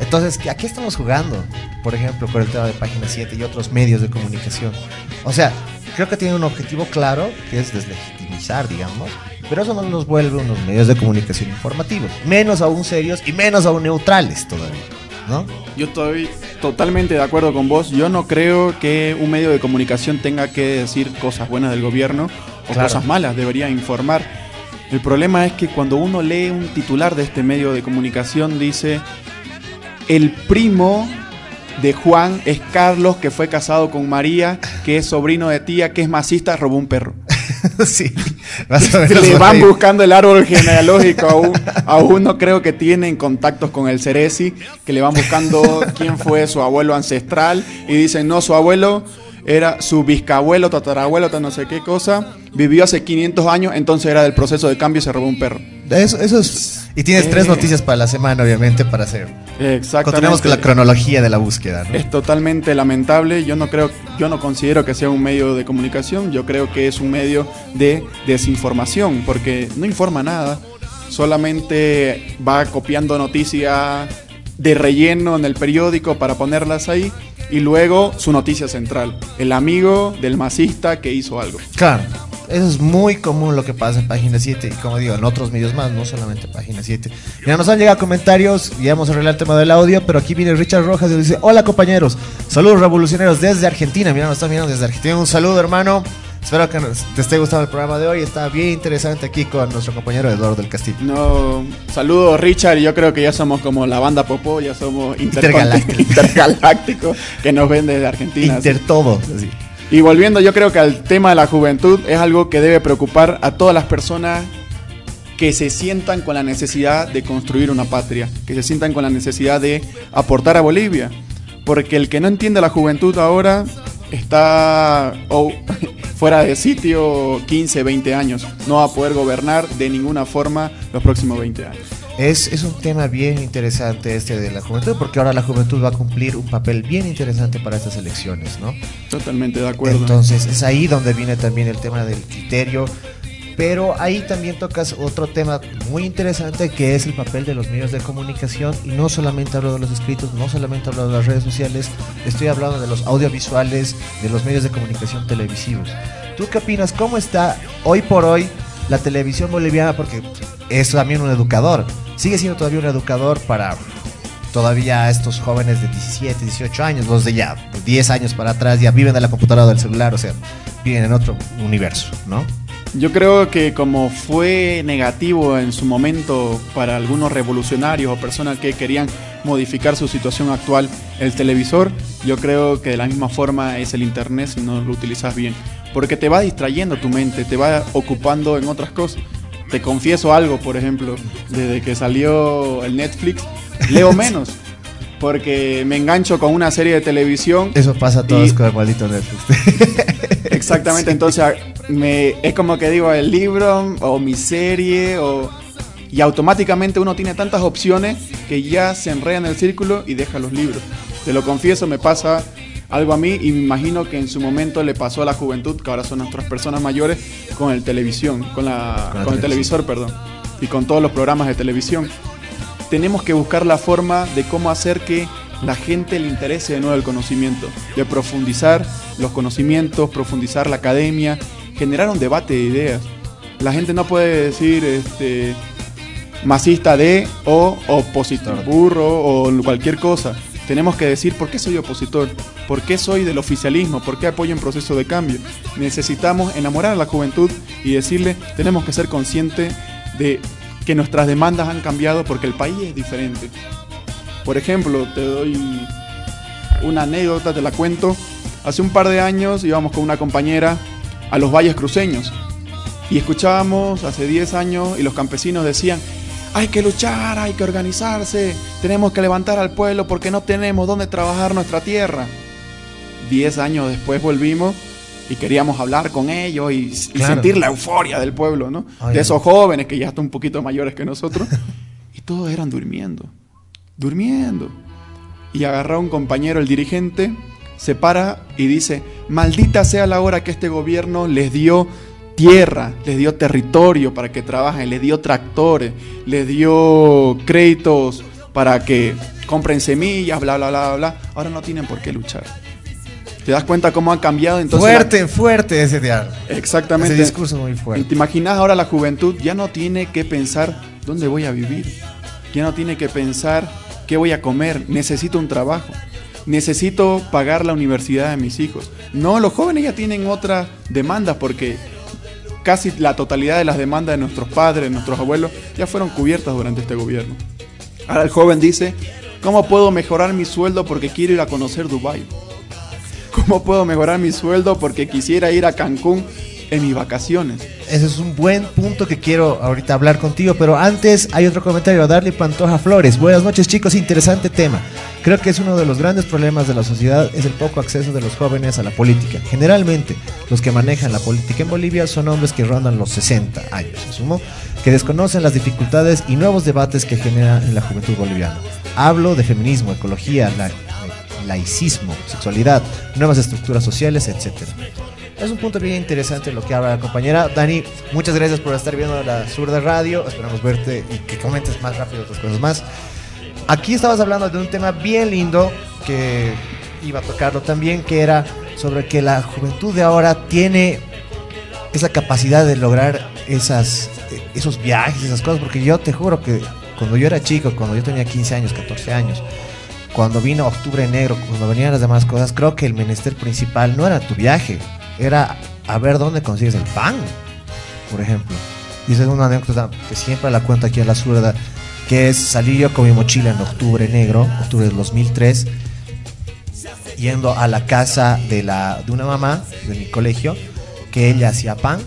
A: Entonces, ¿a qué estamos jugando? Por ejemplo, con el tema de Página 7 y otros medios de comunicación. O sea, creo que tienen un objetivo claro, que es deslegitimizar, digamos, pero eso no los vuelve unos medios de comunicación informativos. Menos aún serios y menos aún neutrales todavía, ¿no?
C: Yo estoy totalmente de acuerdo con vos. Yo no creo que un medio de comunicación tenga que decir cosas buenas del gobierno o
A: Claro.
C: cosas malas. Debería informar. El problema es que cuando uno lee un titular de este medio de comunicación dice el primo de Juan es Carlos que fue casado con María, que es sobrino de tía, que es masista, robó un perro.
A: sí, más o menos
C: Le van
A: ahí.
C: buscando el árbol genealógico a, un- a uno, creo que tienen contactos con el Ceresi, que le van buscando quién fue su abuelo ancestral y dicen, no, su abuelo era su bisabuelo, tatarabuelo, ta no sé qué cosa, vivió hace 500 años, entonces era del proceso de cambio y se robó un perro.
A: Eso, eso es. Y tienes tres
C: Eh.
A: noticias para la semana, obviamente, para hacer.
C: Exactamente.
A: Continuemos con la cronología de la búsqueda, ¿no?
C: Es totalmente lamentable. Yo no creo, yo no considero que sea un medio de comunicación. Yo creo que es un medio de desinformación, porque no informa nada. Solamente va copiando noticias de relleno en el periódico para ponerlas ahí y luego su noticia central, el amigo del masista que hizo algo.
A: Claro, eso es muy común lo que pasa en Página 7 y como digo, en otros medios más, no solamente Página 7. Mira, nos han llegado comentarios, ya hemos arreglado el tema del audio, pero aquí viene Richard Rojas y dice, hola compañeros, saludos revolucionarios desde Argentina, mira, nos están mirando desde Argentina, un saludo hermano, espero que nos- te esté gustando el programa de hoy, está bien interesante aquí con nuestro compañero Eduardo del Castillo.
C: No, saludos Richard, yo creo que ya somos como la banda Popó, ya somos
A: Intergaláctico.
C: intergaláctico que nos ven desde Argentina.
A: Inter todo, así.
C: Y volviendo, yo creo que al tema de la juventud es algo que debe preocupar a todas las personas que se sientan con la necesidad de construir una patria, que se sientan con la necesidad de aportar a Bolivia. Porque el que no entiende la juventud ahora está o fuera de sitio 15, 20 años. No va a poder gobernar de ninguna forma los próximos 20 años.
A: Es, es un tema bien interesante este de la juventud, porque ahora la juventud va a cumplir un papel bien interesante para estas elecciones, ¿no?
C: Totalmente de acuerdo.
A: Entonces es ahí donde viene también el tema del criterio, pero ahí también tocas otro tema muy interesante que es el papel de los medios de comunicación y no solamente hablo de los escritos, no solamente hablo de las redes sociales, estoy hablando de los audiovisuales, de los medios de comunicación televisivos. ¿Tú qué opinas? ¿Cómo está hoy por hoy la televisión boliviana? Porque es también un educador, sigue siendo todavía un educador para todavía estos jóvenes de 17, 18 años, los de ya 10 años para atrás, ya viven de la computadora del celular, o sea, viven en otro universo, ¿no?
C: Yo creo que como fue negativo en su momento para algunos revolucionarios o personas que querían modificar su situación actual el televisor, yo creo que de la misma forma es el internet si no lo utilizas bien. Porque te va distrayendo tu mente, te va ocupando en otras cosas. Te confieso algo, por ejemplo, desde que salió el Netflix, leo menos. Porque me engancho con una serie de televisión.
A: Eso pasa a todos
C: Y-
A: con el maldito Netflix.
C: Exactamente, entonces me, es como que digo el libro o mi serie o Y automáticamente uno tiene tantas opciones que ya se enreda en el círculo y deja los libros. Te lo confieso, me pasa algo a mí y me imagino que en su momento le pasó a la juventud, que ahora son nuestras personas mayores, con el televisión, con, la,
A: Con la
C: con el televisor, perdón, y con todos los programas de televisión. Tenemos que buscar la forma de cómo hacer que la gente le interese de nuevo el conocimiento, de profundizar los conocimientos, profundizar la academia, generar un debate de ideas. La gente no puede decir este, masista de o opositor burro o cualquier cosa. Tenemos que decir por qué soy opositor, por qué soy del oficialismo, por qué apoyo un proceso de cambio. Necesitamos enamorar a la juventud y decirle, tenemos que ser conscientes de que nuestras demandas han cambiado porque el país es diferente. Por ejemplo, te doy una anécdota, te la cuento. Hace un par de años íbamos con una compañera a los valles cruceños y escuchábamos hace 10 años y los campesinos decían, hay que luchar, hay que organizarse, tenemos que levantar al pueblo porque no tenemos dónde trabajar nuestra tierra. 10 años después volvimos y queríamos hablar con ellos y, sentir la euforia del pueblo, ¿no?
A: Ay,
C: de esos jóvenes que ya están un poquito mayores que nosotros. y todos eran durmiendo, durmiendo. Y agarra a un compañero, el dirigente, se para y dice, maldita sea la hora que este gobierno les dio tierra, les dio territorio para que trabajen, les dio tractores, les dio créditos para que compren semillas, bla, bla, bla, bla. Ahora no tienen por qué luchar. ¿Te das cuenta cómo ha cambiado entonces? la-
A: fuerte, fuerte ese diálogo.
C: Exactamente.
A: Ese discurso muy
C: ¿Y
A: fuerte.
C: ¿Te imaginas ahora la juventud ya no tiene que pensar dónde voy a vivir? Ya no tiene que pensar qué voy a comer. Necesito un trabajo. Necesito pagar la universidad de mis hijos. No, los jóvenes ya tienen otras demandas porque casi la totalidad de las demandas de nuestros padres, de nuestros abuelos, ya fueron cubiertas durante este gobierno. Ahora el joven dice, ¿cómo puedo mejorar mi sueldo porque quiero ir a conocer Dubái? ¿Cómo puedo mejorar mi sueldo porque quisiera ir a Cancún en mis vacaciones?
A: Ese es un buen punto que quiero ahorita hablar contigo, pero antes hay otro comentario, Darle Pantoja Flores. Buenas noches chicos, interesante tema. Creo que es uno de los grandes problemas de la sociedad, es el poco acceso de los jóvenes a la política. Generalmente, los que manejan la política en Bolivia son hombres que rondan los 60 años, asumo, que desconocen las dificultades y nuevos debates que genera en la juventud boliviana. Hablo de feminismo, ecología, la- laicismo, sexualidad, nuevas estructuras sociales, etcétera. Es un punto bien interesante lo que habla la compañera. Dani, muchas gracias por estar viendo la Zurda Radio. Esperamos verte y que comentes más rápido otras cosas más. Aquí estabas hablando de un tema bien lindo que iba a tocarlo también, que era sobre que la juventud de ahora tiene esa capacidad de lograr esas, esos viajes, esas cosas, porque yo te juro que cuando yo era chico, cuando yo tenía 15 años, 14 años, cuando vino Octubre Negro, cuando venían las demás cosas, creo que el menester principal no era tu viaje, era a ver dónde consigues el pan, por ejemplo. Y esa es una anécdota que siempre la cuento aquí a la zurda, que es salir yo con mi mochila en Octubre Negro, octubre del 2003, yendo a la casa de, la, de una mamá de mi colegio, que ella hacía pan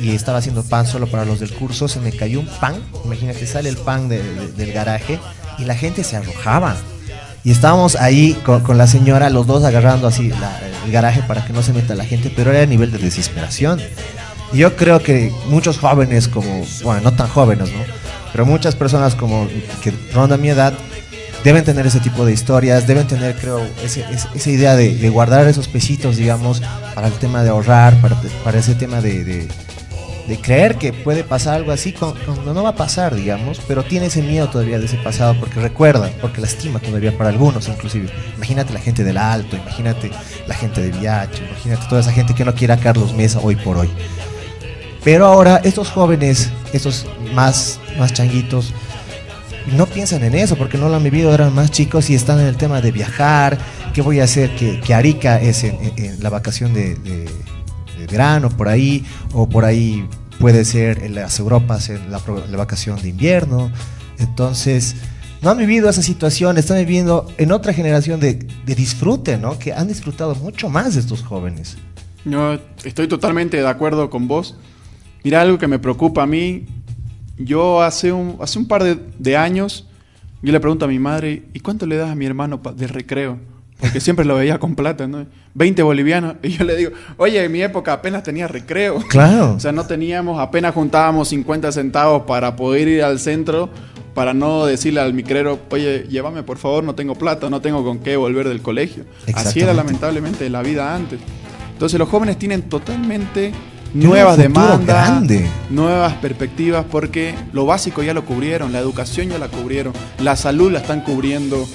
A: y estaba haciendo pan solo para los del curso, se me cayó un pan, imagínate, sale el pan de- de- del garaje y la gente se arrojaba. Y estábamos ahí con, la señora, los dos agarrando así el garaje para que no se meta la gente, pero era a nivel de desesperación. Y yo creo que muchos jóvenes como, bueno, no tan jóvenes, ¿no? Pero muchas personas como que rondan mi edad deben tener ese tipo de historias, deben tener, creo, ese- esa idea de, guardar esos pesitos, digamos, para el tema de ahorrar, para, para ese tema de- de creer que puede pasar algo así cu- cuando no va a pasar, digamos, pero tiene ese miedo todavía de ese pasado porque recuerda, porque lastima todavía para algunos inclusive. Imagínate la gente del Alto, imagínate la gente de Viacho, imagínate toda esa gente que no quiere a Carlos Mesa hoy por hoy. Pero ahora estos jóvenes, estos más, más changuitos, no piensan en eso porque no lo han vivido, eran más chicos y están en el tema de viajar, qué voy a hacer, que, que Arica es en la vacación de, de- de verano por ahí, o por ahí puede ser en las Europas en la, vacación de invierno. Entonces, no han vivido esa situación, están viviendo en otra generación de, disfrute, ¿no? Que han disfrutado mucho más de estos jóvenes.
C: Yo estoy totalmente de acuerdo con vos. Mira, algo que me preocupa a mí, yo hace un, par de, de años, yo le pregunto a mi madre, ¿y cuánto le das a mi hermano de recreo? Porque siempre lo veía con plata, ¿no? 20 bolivianos. Y yo le digo, oye, en mi época apenas tenía recreo.
A: Claro.
C: O sea, no teníamos, apenas juntábamos 50 centavos para poder ir al centro, para no decirle al micrero, oye, llévame por favor, no tengo plata, no tengo con qué volver del colegio. Así era lamentablemente la vida antes. Entonces los jóvenes tienen totalmente nuevas demandas,
A: grande.
C: nuevas perspectivas, porque lo básico ya lo cubrieron, la educación ya la cubrieron, la salud la están cubriendo,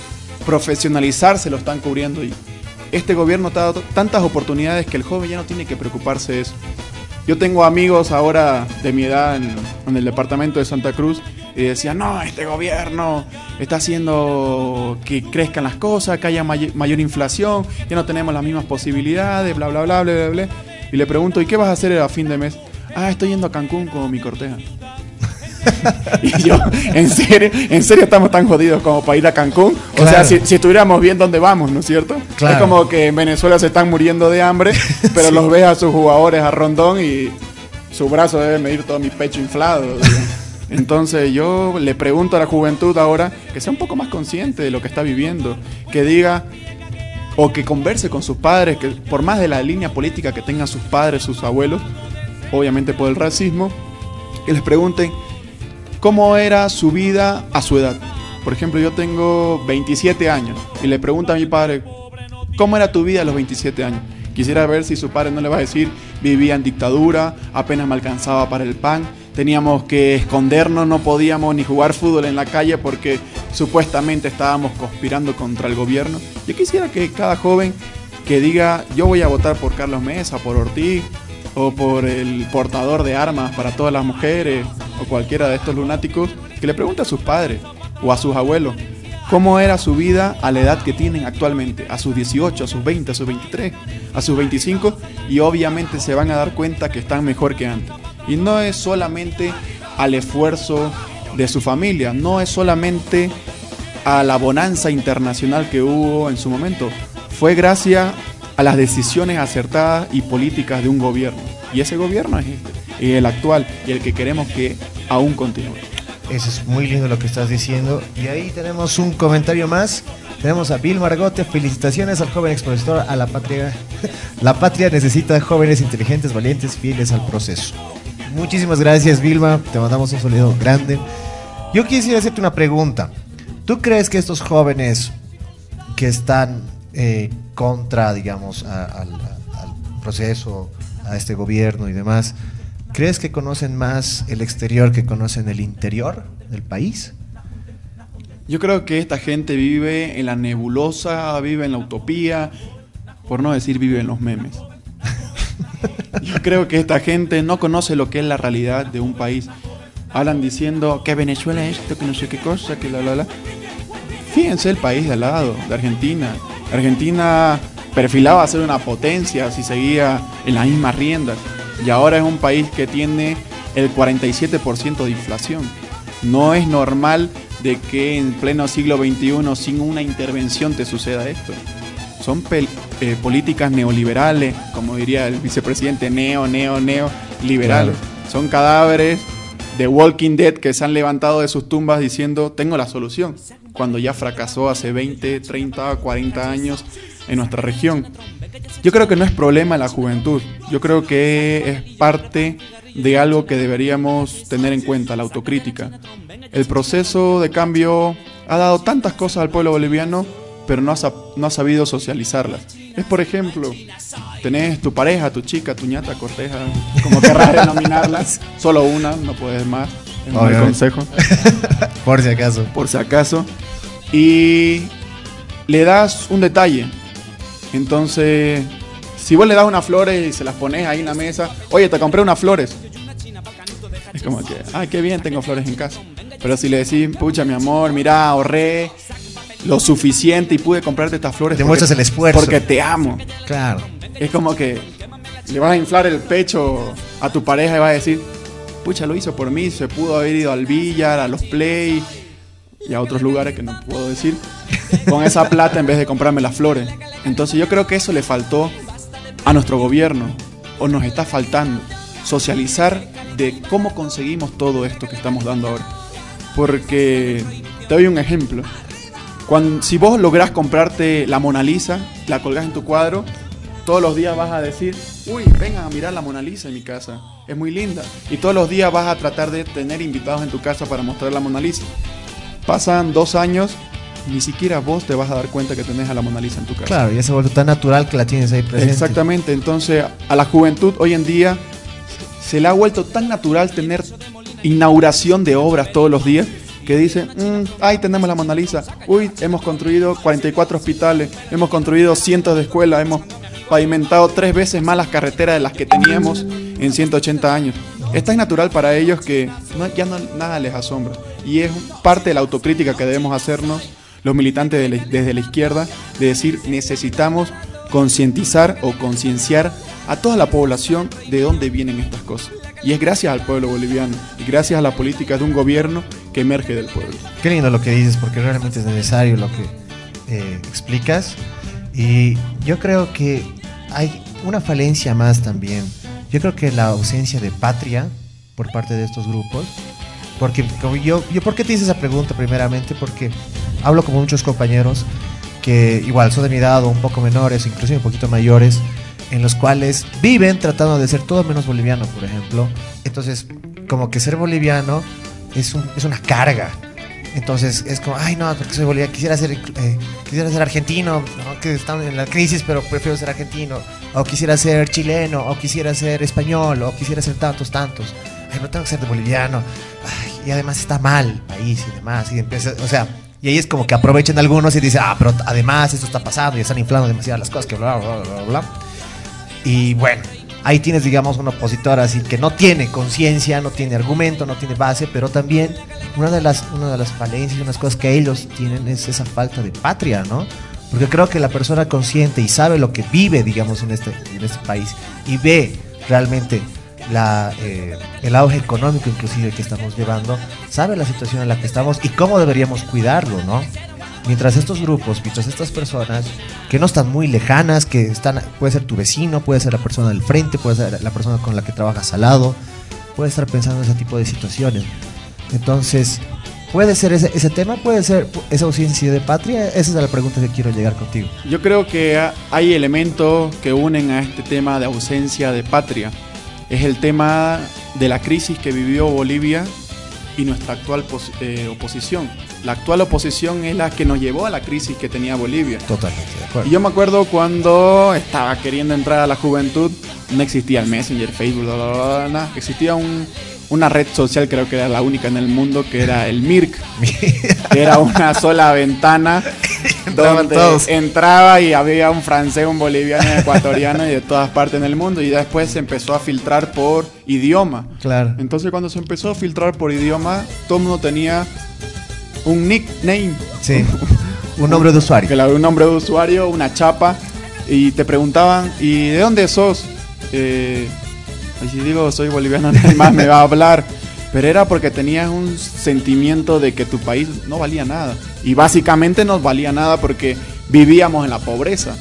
C: profesionalizarse lo están cubriendo y este gobierno te ha dado tantas oportunidades que el joven ya no tiene que preocuparse de eso. Yo tengo amigos ahora de mi edad en, en el departamento de Santa Cruz y decían, no, este gobierno está haciendo que crezcan las cosas, que haya may- mayor inflación, ya no tenemos las mismas posibilidades, bla, bla, bla, bla, bla, bla. Y le pregunto, ¿y qué vas a hacer a fin de mes? Ah, estoy yendo a Cancún con mi corteja. y yo, ¿en serio? ¿En serio estamos tan jodidos como para ir a Cancún? O sea, si, si estuviéramos bien dónde vamos, ¿no es cierto?
A: Claro.
C: Es como que en Venezuela se están muriendo de hambre, pero los ves a sus jugadores a rondón y su brazo debe medir todo mi pecho inflado. Entonces yo le pregunto a la juventud ahora que sea un poco más consciente de lo que está viviendo, que diga o que converse con sus padres, que por más de la línea política que tengan sus padres, sus abuelos, obviamente por el racismo, que les pregunten cómo era su vida a su edad. Por ejemplo, yo tengo 27 años y le pregunto a mi padre, ¿cómo era tu vida a los 27 años? Quisiera ver si su padre no le va a decir, vivía en dictadura, apenas me alcanzaba para el pan, teníamos que escondernos, no podíamos ni jugar fútbol en la calle porque supuestamente estábamos conspirando contra el gobierno. Yo quisiera que cada joven que diga, yo voy a votar por Carlos Mesa, por Ortiz, o por el portador de armas para todas las mujeres, cualquiera de estos lunáticos, que le pregunte a sus padres o a sus abuelos cómo era su vida a la edad que tienen actualmente, a sus 18, a sus 20, a sus 23, a sus 25, y obviamente se van a dar cuenta que están mejor que antes. Y no es solamente al esfuerzo de su familia, no es solamente a la bonanza internacional que hubo en su momento, fue gracias a las decisiones acertadas y políticas de un gobierno. Y ese gobierno es este, y el actual, y el que queremos que aún continúe.
A: Eso es muy lindo lo que estás diciendo. Y ahí tenemos un comentario más. Tenemos a Bill Margote. Felicitaciones al joven expositor a la patria. La patria necesita jóvenes inteligentes, valientes, fieles al proceso. Muchísimas gracias, Vilma. Te mandamos un saludo grande. Yo quisiera hacerte una pregunta. ¿Tú crees que estos jóvenes que están eh, contra, digamos, a- al, al proceso, a este gobierno y demás, ¿crees que conocen más el exterior que conocen el interior del país?
C: Yo creo que esta gente vive en la nebulosa, vive en la utopía, por no decir vive en los memes. Yo creo que esta gente no conoce lo que es la realidad de un país. Hablan diciendo que Venezuela es esto, que no sé qué cosa, que la la la. Fíjense el país de al lado, de Argentina. Argentina perfilaba a ser una potencia si seguía en las mismas riendas. Y ahora es un país que tiene el 47% de inflación. No es normal de que en pleno siglo XXI, sin una intervención, te suceda esto. Son eh, políticas neoliberales, como diría el vicepresidente, neo, neo, neo, liberales. Son cadáveres de Walking Dead que se han levantado de sus tumbas diciendo, tengo la solución, cuando ya fracasó hace 20, 30, 40 años en nuestra región. Yo creo que no es problema la juventud, yo creo que es parte de algo que deberíamos tener en cuenta, la autocrítica. El proceso de cambio ha dado tantas cosas al pueblo boliviano, pero no ha, no ha sabido socializarlas. Es, por ejemplo, tenés tu pareja, tu chica, tu ñata, corteja, como querrás denominarlas, solo una, no puedes más, es un consejo
A: Por si acaso.
C: por si acaso. Y le das un detalle. Entonces, si vos le das unas flores y se las pones ahí en la mesa, oye, te compré unas flores. Es como que, ay, qué bien, tengo flores en casa. Pero si le decís, pucha, mi amor, mira, ahorré lo suficiente y pude comprarte estas flores.
A: Te
C: porque-
A: muestras el esfuerzo.
C: Porque te amo.
A: Claro.
C: Es como que le vas a inflar el pecho a tu pareja y vas a decir, pucha, lo hizo por mí, se pudo haber ido al billar, a los play y a otros lugares que no puedo decir, con esa plata en vez de comprarme las flores. Entonces yo creo que eso le faltó a nuestro gobierno, o nos está faltando, socializar de cómo conseguimos todo esto que estamos dando ahora. Porque te doy un ejemplo. Cuando, si vos lográs comprarte la Mona Lisa, la colgás en tu cuadro, todos los días vas a decir, uy, vengan a mirar la Mona Lisa en mi casa, es muy linda. Y todos los días vas a tratar de tener invitados en tu casa para mostrar la Mona Lisa. Pasan dos años, ni siquiera vos te vas a dar cuenta que tenés a la Mona Lisa en tu casa.
A: Claro, ya se ha vuelto tan natural que la tienes ahí presente.
C: Exactamente, entonces a la juventud hoy en día se le ha vuelto tan natural tener inauguración de obras todos los días que dice, "Mm, ay, tenemos la Mona Lisa, uy, hemos construido 44 hospitales, hemos construido cientos de escuelas, hemos pavimentado tres veces más las carreteras de las que teníamos en 180 años. Es tan natural para ellos que no- ya no, nada les asombra. Y es parte de la autocrítica que debemos hacernos los militantes de la- desde la izquierda, de decir necesitamos concientizar o concienciar a toda la población de dónde vienen estas cosas. Y es gracias al pueblo boliviano y gracias a la política de un gobierno que emerge del pueblo.
A: Qué lindo lo que dices, porque realmente es necesario lo que eh, explicas. Y yo creo que hay una falencia más también. Yo creo que la ausencia de patria por parte de estos grupos. Porque como yo, yo, ¿por qué te hice esa pregunta primeramente? Porque hablo con muchos compañeros que igual son de mi edad o un poco menores, inclusive un poquito mayores, en los cuales viven tratando de ser todo menos boliviano, por ejemplo. Entonces, como que ser boliviano es, un- es una carga. Entonces es como, ay no, porque soy boliviano, quisiera ser, eh, quisiera ser argentino, ¿no? que están en la crisis, pero prefiero ser argentino. O quisiera ser chileno, o quisiera ser español, o quisiera ser tantos, tantos. Ay, pero tengo que ser de boliviano. Ay, y además está mal el país y demás. Y empieza, o sea, y ahí es como que aprovechan algunos y dicen, ah, pero además esto está pasando y están inflando demasiado las cosas, que bla, bla, bla, bla, bla. Y bueno, ahí tienes, digamos, un opositor así que no tiene conciencia, no tiene argumento, no tiene base, pero también una de las, una de las falencias, unas cosas que ellos tienen es esa falta de patria, ¿no? Porque creo que la persona consciente y sabe lo que vive, digamos, en este, en este país y ve realmente la, eh, el auge económico inclusive que estamos llevando, sabe la situación en la que estamos y cómo deberíamos cuidarlo, ¿no? Mientras estos grupos, mientras estas personas que no están muy lejanas, que están, puede ser tu vecino, puede ser la persona del frente, puede ser la persona con la que trabajas al lado, puede estar pensando en ese tipo de situaciones. Entonces, puede ser ese, ese tema, puede ser esa ausencia de patria, esa es la pregunta que quiero llegar contigo.
C: Yo creo que ha- hay elementos que unen a este tema de ausencia de patria. Es el tema de la crisis que vivió Bolivia y nuestra actual eh, oposición. La actual oposición es la que nos llevó a la crisis que tenía Bolivia.
A: Totalmente de acuerdo.
C: Y yo me acuerdo cuando estaba queriendo entrar a la juventud, no existía el Messenger, Facebook, bla, bla, bla, bla, nada. existía un- una red social, creo que era la única en el mundo, que era el MIRC, que era una sola ventana donde
A: todos.
C: entraba y había un francés, un boliviano, un ecuatoriano y de todas partes en el mundo y después se empezó a filtrar por idioma.
A: Claro.
C: Entonces cuando se empezó a filtrar por idioma, todo el mundo tenía un nickname.
A: Sí. Un nombre de usuario.
C: Claro, un nombre de usuario, una chapa. Y te preguntaban, ¿y de dónde sos? Eh, y si digo soy boliviano, nadie más me va a hablar. Pero era porque tenías un sentimiento de que tu país no valía nada. Y básicamente no valía nada porque vivíamos en la pobreza.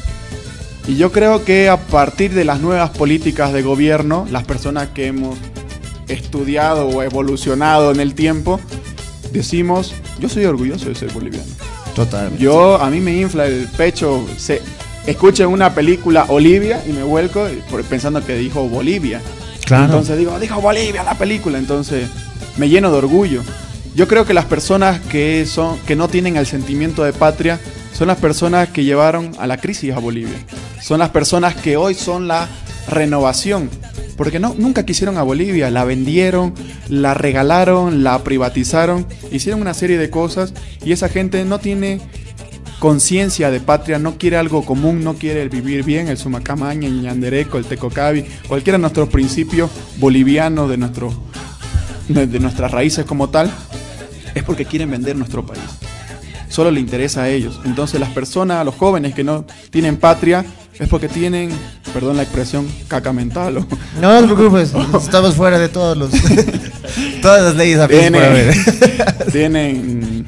C: Y yo creo que a partir de las nuevas políticas de gobierno, las personas que hemos estudiado o evolucionado en el tiempo, decimos, yo soy orgulloso de ser boliviano.
A: Totalmente.
C: Yo, a mí me infla el pecho, se, escucho una película Olivia y me vuelco por- pensando que dijo Bolivia. Entonces digo, dijo Bolivia la película, entonces me lleno de orgullo. Yo creo que las personas que, son, que no tienen el sentimiento de patria son las personas que llevaron a la crisis a Bolivia. Son las personas que hoy son la renovación. Porque no, nunca quisieron a Bolivia, la vendieron, la regalaron, la privatizaron, hicieron una serie de cosas y esa gente no tiene conciencia de patria, no quiere algo común, no quiere el vivir bien, el sumacamaña, el ñandereco, el tecocabi, cualquiera de nuestros principios bolivianos, de, nuestro, de nuestras raíces como tal, es porque quieren vender nuestro país. Solo le interesa a ellos. Entonces las personas, los jóvenes que no tienen patria, es porque tienen, perdón la expresión, caca mental. o-
A: No te preocupes, estamos fuera de todos los todas las leyes
C: tienen, tienen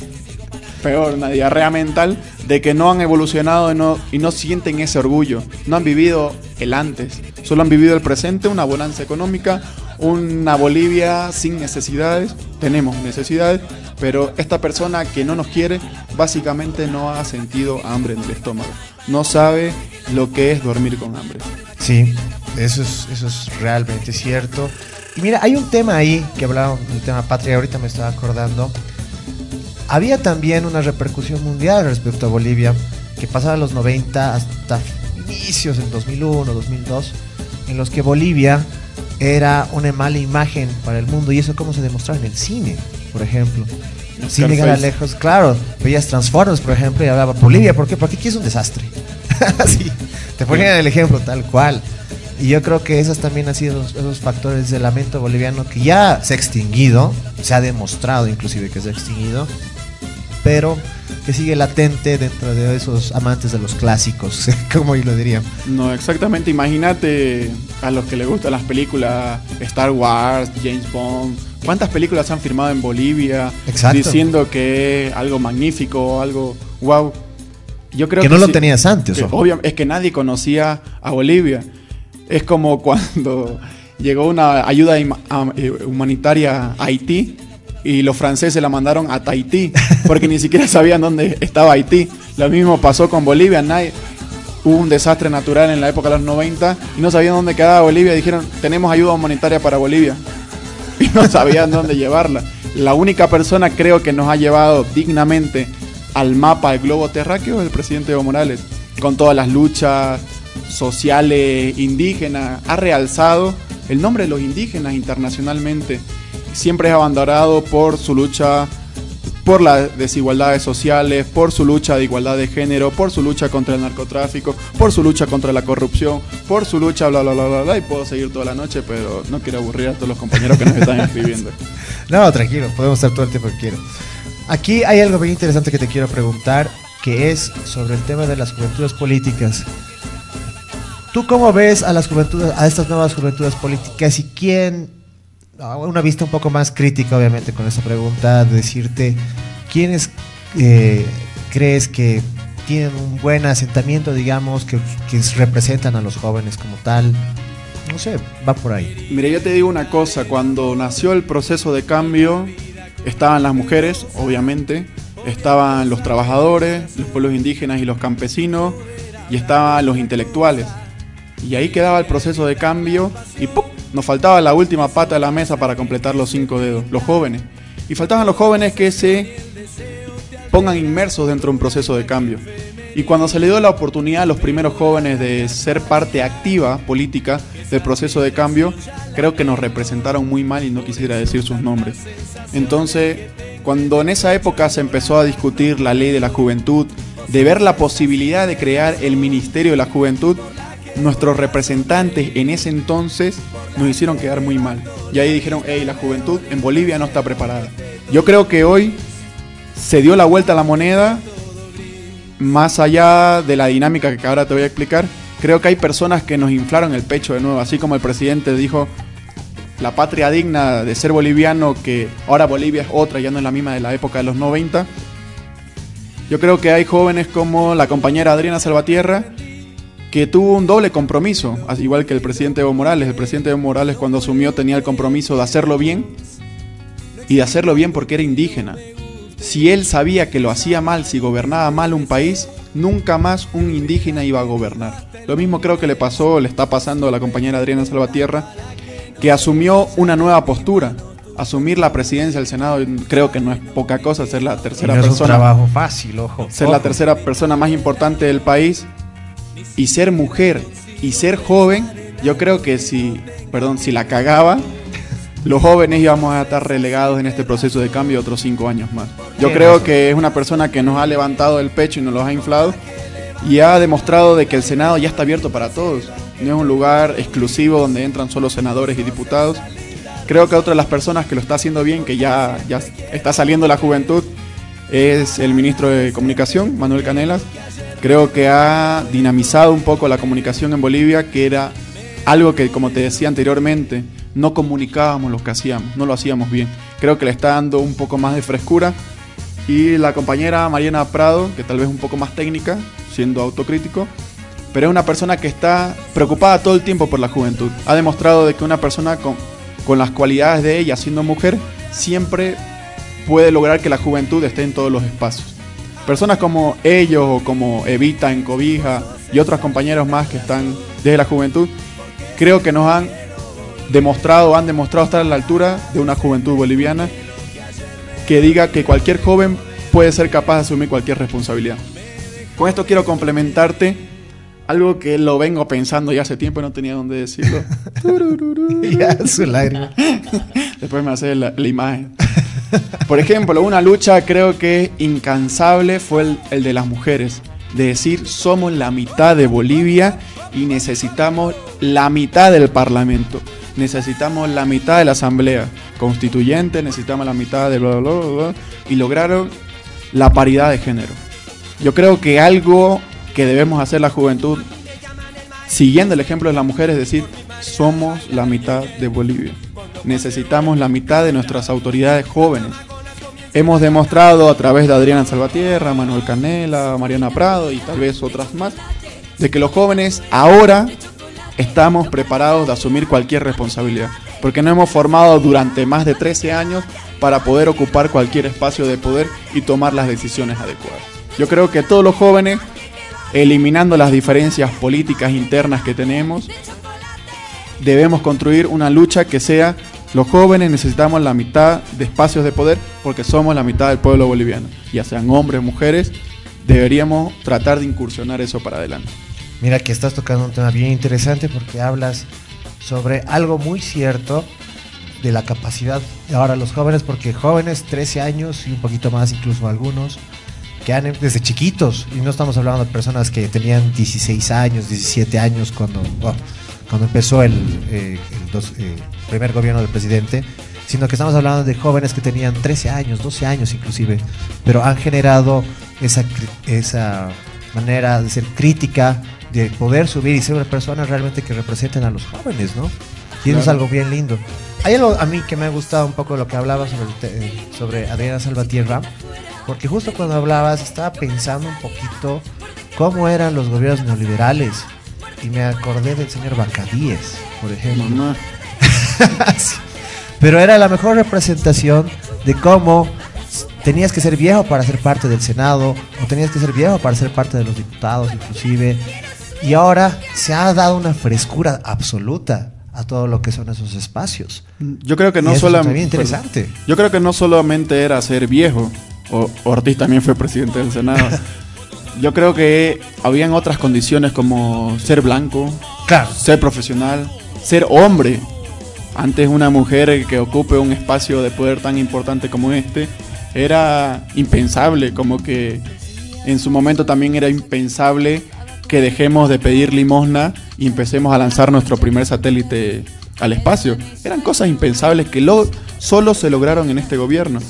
C: peor, una diarrea mental de que no han evolucionado y no, y no sienten ese orgullo. No han vivido el antes, solo han vivido el presente, una bonanza económica, una Bolivia sin necesidades. Tenemos necesidades, Pero esta persona que no nos quiere, básicamente no ha sentido hambre en el estómago. No sabe lo que es dormir con hambre.
A: Sí, eso es, eso es realmente cierto. Y mira, hay un tema ahí que hablaba del tema patria, ahorita me estaba acordando. Había también una repercusión mundial respecto a Bolivia, que pasaba los 90 hasta inicios en 2001, 2002, en los que Bolivia era una mala imagen para el mundo y eso cómo se demostraba en el cine, por ejemplo. Sin llegar a lejos, claro, veías Transformers, por ejemplo, y hablaba Bolivia, ¿por qué? Porque aquí es un desastre. Así, te ponían el ejemplo tal cual. Y yo creo que esos también han sido esos, esos factores del lamento boliviano que ya se ha extinguido, se ha demostrado inclusive que se ha extinguido, pero que sigue latente dentro de esos amantes de los clásicos, como yo lo diría.
C: No, exactamente. Imagínate a los que les gustan las películas Star Wars, James Bond. ¿Cuántas películas se han firmado en Bolivia
A: Exacto.
C: diciendo que es algo magnífico, algo wow? Yo creo
A: Que no lo tenías antes,
C: que
A: ojo.
C: obvia- es que nadie conocía a Bolivia. Es como cuando llegó una ayuda eh, humanitaria a Haití y los franceses la mandaron a Tahití porque ni siquiera sabían dónde estaba Haití. Lo mismo pasó con Bolivia. Nadie, hubo un desastre natural en la época de los 90 y no sabían dónde quedaba Bolivia. Dijeron, tenemos ayuda humanitaria para Bolivia. Y no sabían dónde llevarla. La única persona creo que nos ha llevado dignamente al mapa del globo terráqueo es el presidente Evo Morales. Con todas las luchas sociales indígenas. Ha realzado el nombre de los indígenas internacionalmente. Siempre es abanderado por su lucha por las desigualdades sociales, por su lucha de igualdad de género, por su lucha contra el narcotráfico, por su lucha contra la corrupción, por su lucha bla bla bla bla bla y puedo seguir toda la noche, pero no quiero aburrir a todos los compañeros que nos están escribiendo.
A: No, tranquilo, podemos estar todo el tiempo que quiero. Aquí hay algo bien interesante que te quiero preguntar, que es sobre el tema de las juventudes políticas. ¿Tú cómo ves a las juventudes, a estas nuevas juventudes políticas y quién, una vista un poco más crítica obviamente con esta pregunta, de decirte, ¿quiénes eh, crees que tienen un buen asentamiento, digamos, que, que representan a los jóvenes como tal? No sé, va por ahí.
C: Mire, yo te digo una cosa, cuando nació el proceso de cambio, estaban las mujeres, obviamente, estaban los trabajadores, los pueblos indígenas y los campesinos, y estaban los intelectuales. Y ahí quedaba el proceso de cambio y ¡pum! Nos faltaba la última pata de la mesa para completar los cinco dedos, los jóvenes. Y faltaban los jóvenes que se pongan inmersos dentro de un proceso de cambio. Y cuando se le dio la oportunidad a los primeros jóvenes de ser parte activa política del proceso de cambio, creo que nos representaron muy mal y no quisiera decir sus nombres. Entonces, cuando en esa época se empezó a discutir la ley de la juventud, de ver la posibilidad de crear el Ministerio de la Juventud, nuestros representantes en ese entonces nos hicieron quedar muy mal. Y ahí dijeron, hey, la juventud en Bolivia no está preparada. Yo creo que hoy se dio la vuelta a la moneda, más allá de la dinámica que ahora te voy a explicar, creo que hay personas que nos inflaron el pecho de nuevo, así como el presidente dijo, la patria digna de ser boliviano, que ahora Bolivia es otra, ya no es la misma de la época de los 90. Yo creo que hay jóvenes como la compañera Adriana Salvatierra, que tuvo un doble compromiso, así igual que el presidente Evo Morales. El presidente Evo Morales cuando asumió tenía el compromiso de hacerlo bien y de hacerlo bien porque era indígena. Si él sabía que lo hacía mal, si gobernaba mal un país, nunca más un indígena iba a gobernar. Lo mismo creo que le pasó, le está pasando a la compañera Adriana Salvatierra, que asumió una nueva postura. Asumir la presidencia del Senado creo que no es poca cosa, ser la tercera
A: no es un
C: persona
A: trabajo fácil, ojo.
C: ser la tercera persona más importante del país y ser mujer y ser joven, yo creo que si, perdón, si la cagaba, los jóvenes íbamos a estar relegados en este proceso de cambio otros cinco años más. Yo creo
A: razón.
C: que es una persona que nos ha levantado el pecho y nos los ha inflado y ha demostrado de que el Senado ya está abierto para todos. No es un lugar exclusivo donde entran solo senadores y diputados. Creo que otra de las personas que lo está haciendo bien, que ya, ya está saliendo la juventud, es el ministro de Comunicación, Manuel Canelas. Creo que ha dinamizado un poco la comunicación en Bolivia, que era algo que, como te decía anteriormente, no comunicábamos lo que hacíamos, no lo hacíamos bien. Creo que le está dando un poco más de frescura. Y la compañera Mariana Prado, que tal vez un poco más técnica, siendo autocrítico, pero es una persona que está preocupada todo el tiempo por la juventud. Ha demostrado de que una persona con, con las cualidades de ella, siendo mujer, siempre puede lograr que la juventud esté en todos los espacios. Personas como ellos o como Evita en Cobija y otros compañeros más que están desde la juventud, creo que nos han demostrado, han demostrado estar a la altura de una juventud boliviana que diga que cualquier joven puede ser capaz de asumir cualquier responsabilidad. Con esto quiero complementarte algo que lo vengo pensando ya hace tiempo y no tenía dónde decirlo.
A: ya, su lágrima.
C: Después me hace la, la imagen. Por ejemplo, una lucha creo que incansable fue el, de las mujeres. De decir, somos la mitad de Bolivia y necesitamos la mitad del Parlamento. Necesitamos la mitad de la Asamblea Constituyente, necesitamos la mitad de bla, bla, bla, bla, y lograron la paridad de género. Yo creo que algo que debemos hacer la juventud, siguiendo el ejemplo de las mujeres, es decir, somos la mitad de Bolivia. Necesitamos la mitad de nuestras autoridades jóvenes. Hemos demostrado a través de Adriana Salvatierra, Manuel Canela, Mariana Prado y tal vez otras más, de que los jóvenes ahora estamos preparados de asumir cualquier responsabilidad, porque nos hemos formado durante más de 13 años para poder ocupar cualquier espacio de poder y tomar las decisiones adecuadas. Yo creo que todos los jóvenes, eliminando las diferencias políticas internas que tenemos, debemos construir una lucha que sea los jóvenes necesitamos la mitad de espacios de poder porque somos la mitad del pueblo boliviano, ya sean hombres, mujeres, deberíamos tratar de incursionar eso para adelante.
A: Mira que estás tocando un tema bien interesante porque hablas sobre algo muy cierto de la capacidad de ahora los jóvenes, porque jóvenes 13 años y un poquito más, incluso algunos, que han desde chiquitos, y no estamos hablando de personas que tenían 16 años, 17 años cuando, cuando empezó el, eh, el dos- eh, primer gobierno del presidente, sino que estamos hablando de jóvenes que tenían 13 años, 12 años inclusive, pero han generado esa, esa manera de ser crítica, de poder subir y ser una persona realmente que representen a los jóvenes, ¿no? Y eso es
C: Claro.
A: algo bien lindo. Hay algo a mí que me ha gustado un poco lo que hablabas sobre, el te- eh, sobre Adriana Salvatierra, porque justo cuando hablabas estaba pensando un poquito cómo eran los gobiernos neoliberales y me acordé del señor Bacadíes, por ejemplo.
C: Mamá.
A: Sí. Pero era la mejor representación de cómo tenías que ser viejo para ser parte del Senado, o tenías que ser viejo para ser parte de los diputados inclusive. Y ahora se ha dado una frescura absoluta a todo lo que son esos espacios.
C: Yo creo que no solamente.
A: interesante.
C: Yo creo que no solamente era ser viejo. O Ortiz también fue presidente del Senado. Yo creo que habían otras condiciones como ser blanco,
A: Claro.
C: ser profesional, ser hombre. Antes una mujer que ocupe un espacio de poder tan importante como este era impensable, como que en su momento también era impensable que dejemos de pedir limosna y empecemos a lanzar nuestro primer satélite al espacio. Eran cosas impensables que lo, solo se lograron en este gobierno.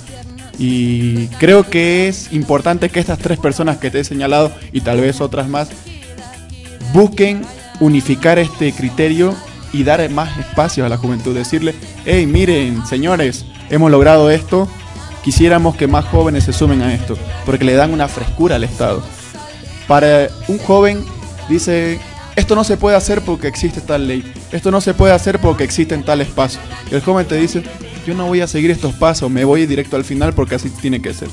C: Y creo que es importante que estas tres personas que te he señalado y tal vez otras más busquen unificar este criterio y dar más espacio a la juventud. Decirle, hey, miren, señores, hemos logrado esto, quisiéramos que más jóvenes se sumen a esto, porque le dan una frescura al Estado. Para un joven dice, esto no se puede hacer porque existe tal ley, esto no se puede hacer porque existe en tal espacio. El joven te dice, yo no voy a seguir estos pasos, me voy directo al final porque así tiene que ser.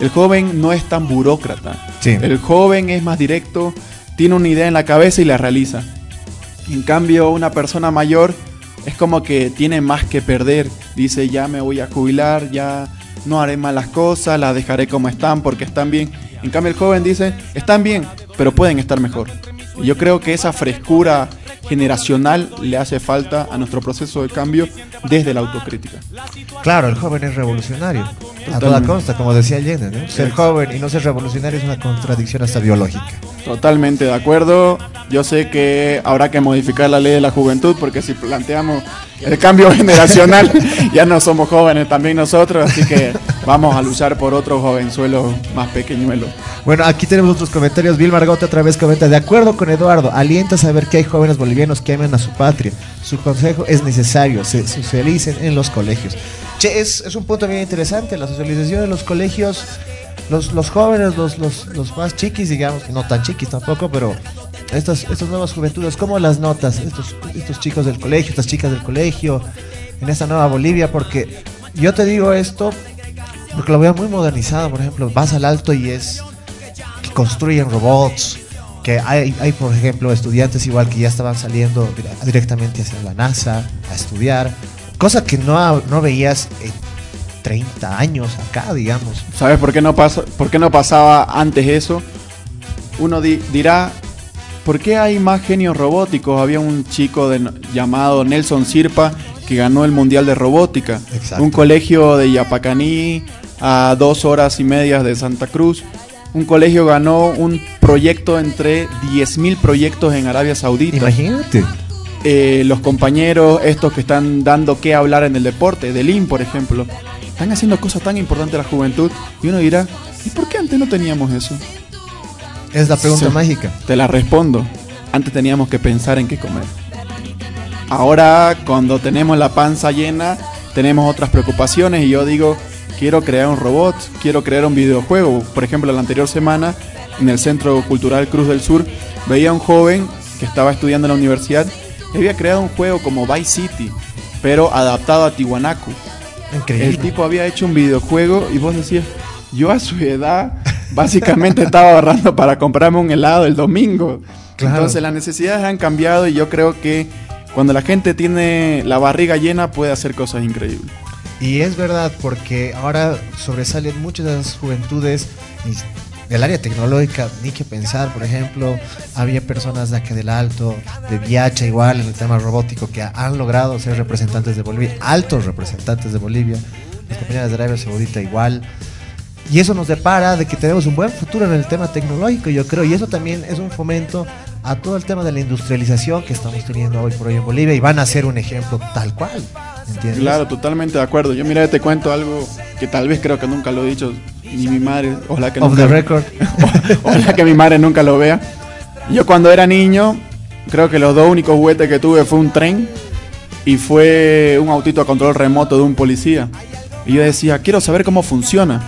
C: El joven no es tan burócrata.
A: Sí.
C: El joven es más directo, tiene una idea en la cabeza y la realiza. En cambio, una persona mayor es como que tiene más que perder. Dice, ya me voy a jubilar, ya no haré malas cosas, las dejaré como están porque están bien. En cambio, el joven dice, están bien, pero pueden estar mejor. Y yo creo que esa frescura generacional le hace falta a nuestro proceso de cambio desde la autocrítica.
A: Claro, el joven es revolucionario. A toda consta, como decía ¿no? Ser joven y no ser revolucionario es una contradicción hasta biológica.
C: Totalmente de acuerdo. Yo sé que habrá que modificar la ley de la juventud porque si planteamos el cambio generacional ya no somos jóvenes también nosotros, así que vamos a luchar por otro jovenzuelo más pequeñuelo.
A: Bueno, aquí tenemos otros comentarios. Bill Margote otra vez comenta, de acuerdo con Eduardo, alienta a saber que hay jóvenes bolivianos que aman a su patria. Su consejo es necesario, se socialicen en los colegios. Che, es un punto bien interesante, la socialización en los colegios, los, los jóvenes, los, los, los más chiquis, digamos, no tan chiquis tampoco, pero estas, estas nuevas juventudes, ¿cómo las notas? Estos, estos chicos del colegio, estas chicas del colegio, en esta nueva Bolivia, porque yo te digo esto porque lo veo muy modernizado, por ejemplo, vas al alto y es que construyen robots, que hay, hay por ejemplo estudiantes igual que ya estaban saliendo dire- directamente hacia la NASA a estudiar, cosa que no, no veías en 30 años acá, digamos.
C: ¿Sabes por qué no pasa, por qué no pasaba antes eso? Uno di- dirá, ¿por qué hay más genios robóticos? Había un chico de- llamado Nelson Sirpa que ganó el Mundial de Robótica.
A: Exacto.
C: Un colegio de Yapacaní a dos horas y medias de Santa Cruz. Un colegio ganó un proyecto entre 10.000 proyectos en Arabia Saudita.
A: Imagínate.
C: Eh, los compañeros, estos que están dando qué hablar en el deporte, del IN, por ejemplo, están haciendo cosas tan importantes a la juventud. Y uno dirá, ¿y por qué antes no teníamos eso?
A: Es la pregunta
C: Sí.
A: mágica.
C: Te la respondo. Antes teníamos que pensar en qué comer. Ahora, cuando tenemos la panza llena, tenemos otras preocupaciones y yo digo, quiero crear un robot, quiero crear un videojuego. Por ejemplo, la anterior semana, en el Centro Cultural Cruz del Sur, veía a un joven que estaba estudiando en la universidad y había creado un juego como Vice City, pero adaptado a Tiwanaku.
A: Increíble.
C: El tipo había hecho un videojuego y vos decías, yo a su edad básicamente estaba ahorrando para comprarme un helado el domingo.
A: Claro.
C: Entonces las necesidades han cambiado y yo creo que cuando la gente tiene la barriga llena puede hacer cosas increíbles.
A: Y es verdad, porque ahora sobresalen muchas de las juventudes y del área tecnológica, ni que pensar, por ejemplo, había personas de aquí del Alto, de Viacha igual, en el tema robótico, que han logrado ser representantes de Bolivia, altos representantes de Bolivia, las compañías de Arabia Saudita igual. Y eso nos depara de que tenemos un buen futuro en el tema tecnológico, yo creo, y eso también es un fomento a todo el tema de la industrialización que estamos teniendo hoy por hoy en Bolivia y van a ser un ejemplo tal cual. ¿entiendes?
C: Claro, totalmente de acuerdo. Yo mira, te cuento algo que tal vez creo que nunca lo he dicho, ni mi madre, ojalá que
A: Off
C: nunca,
A: the record.
C: ojalá que mi madre nunca lo vea. Yo cuando era niño, creo que los dos únicos juguetes que tuve fue un tren y fue un autito a control remoto de un policía. Y yo decía, quiero saber cómo funciona.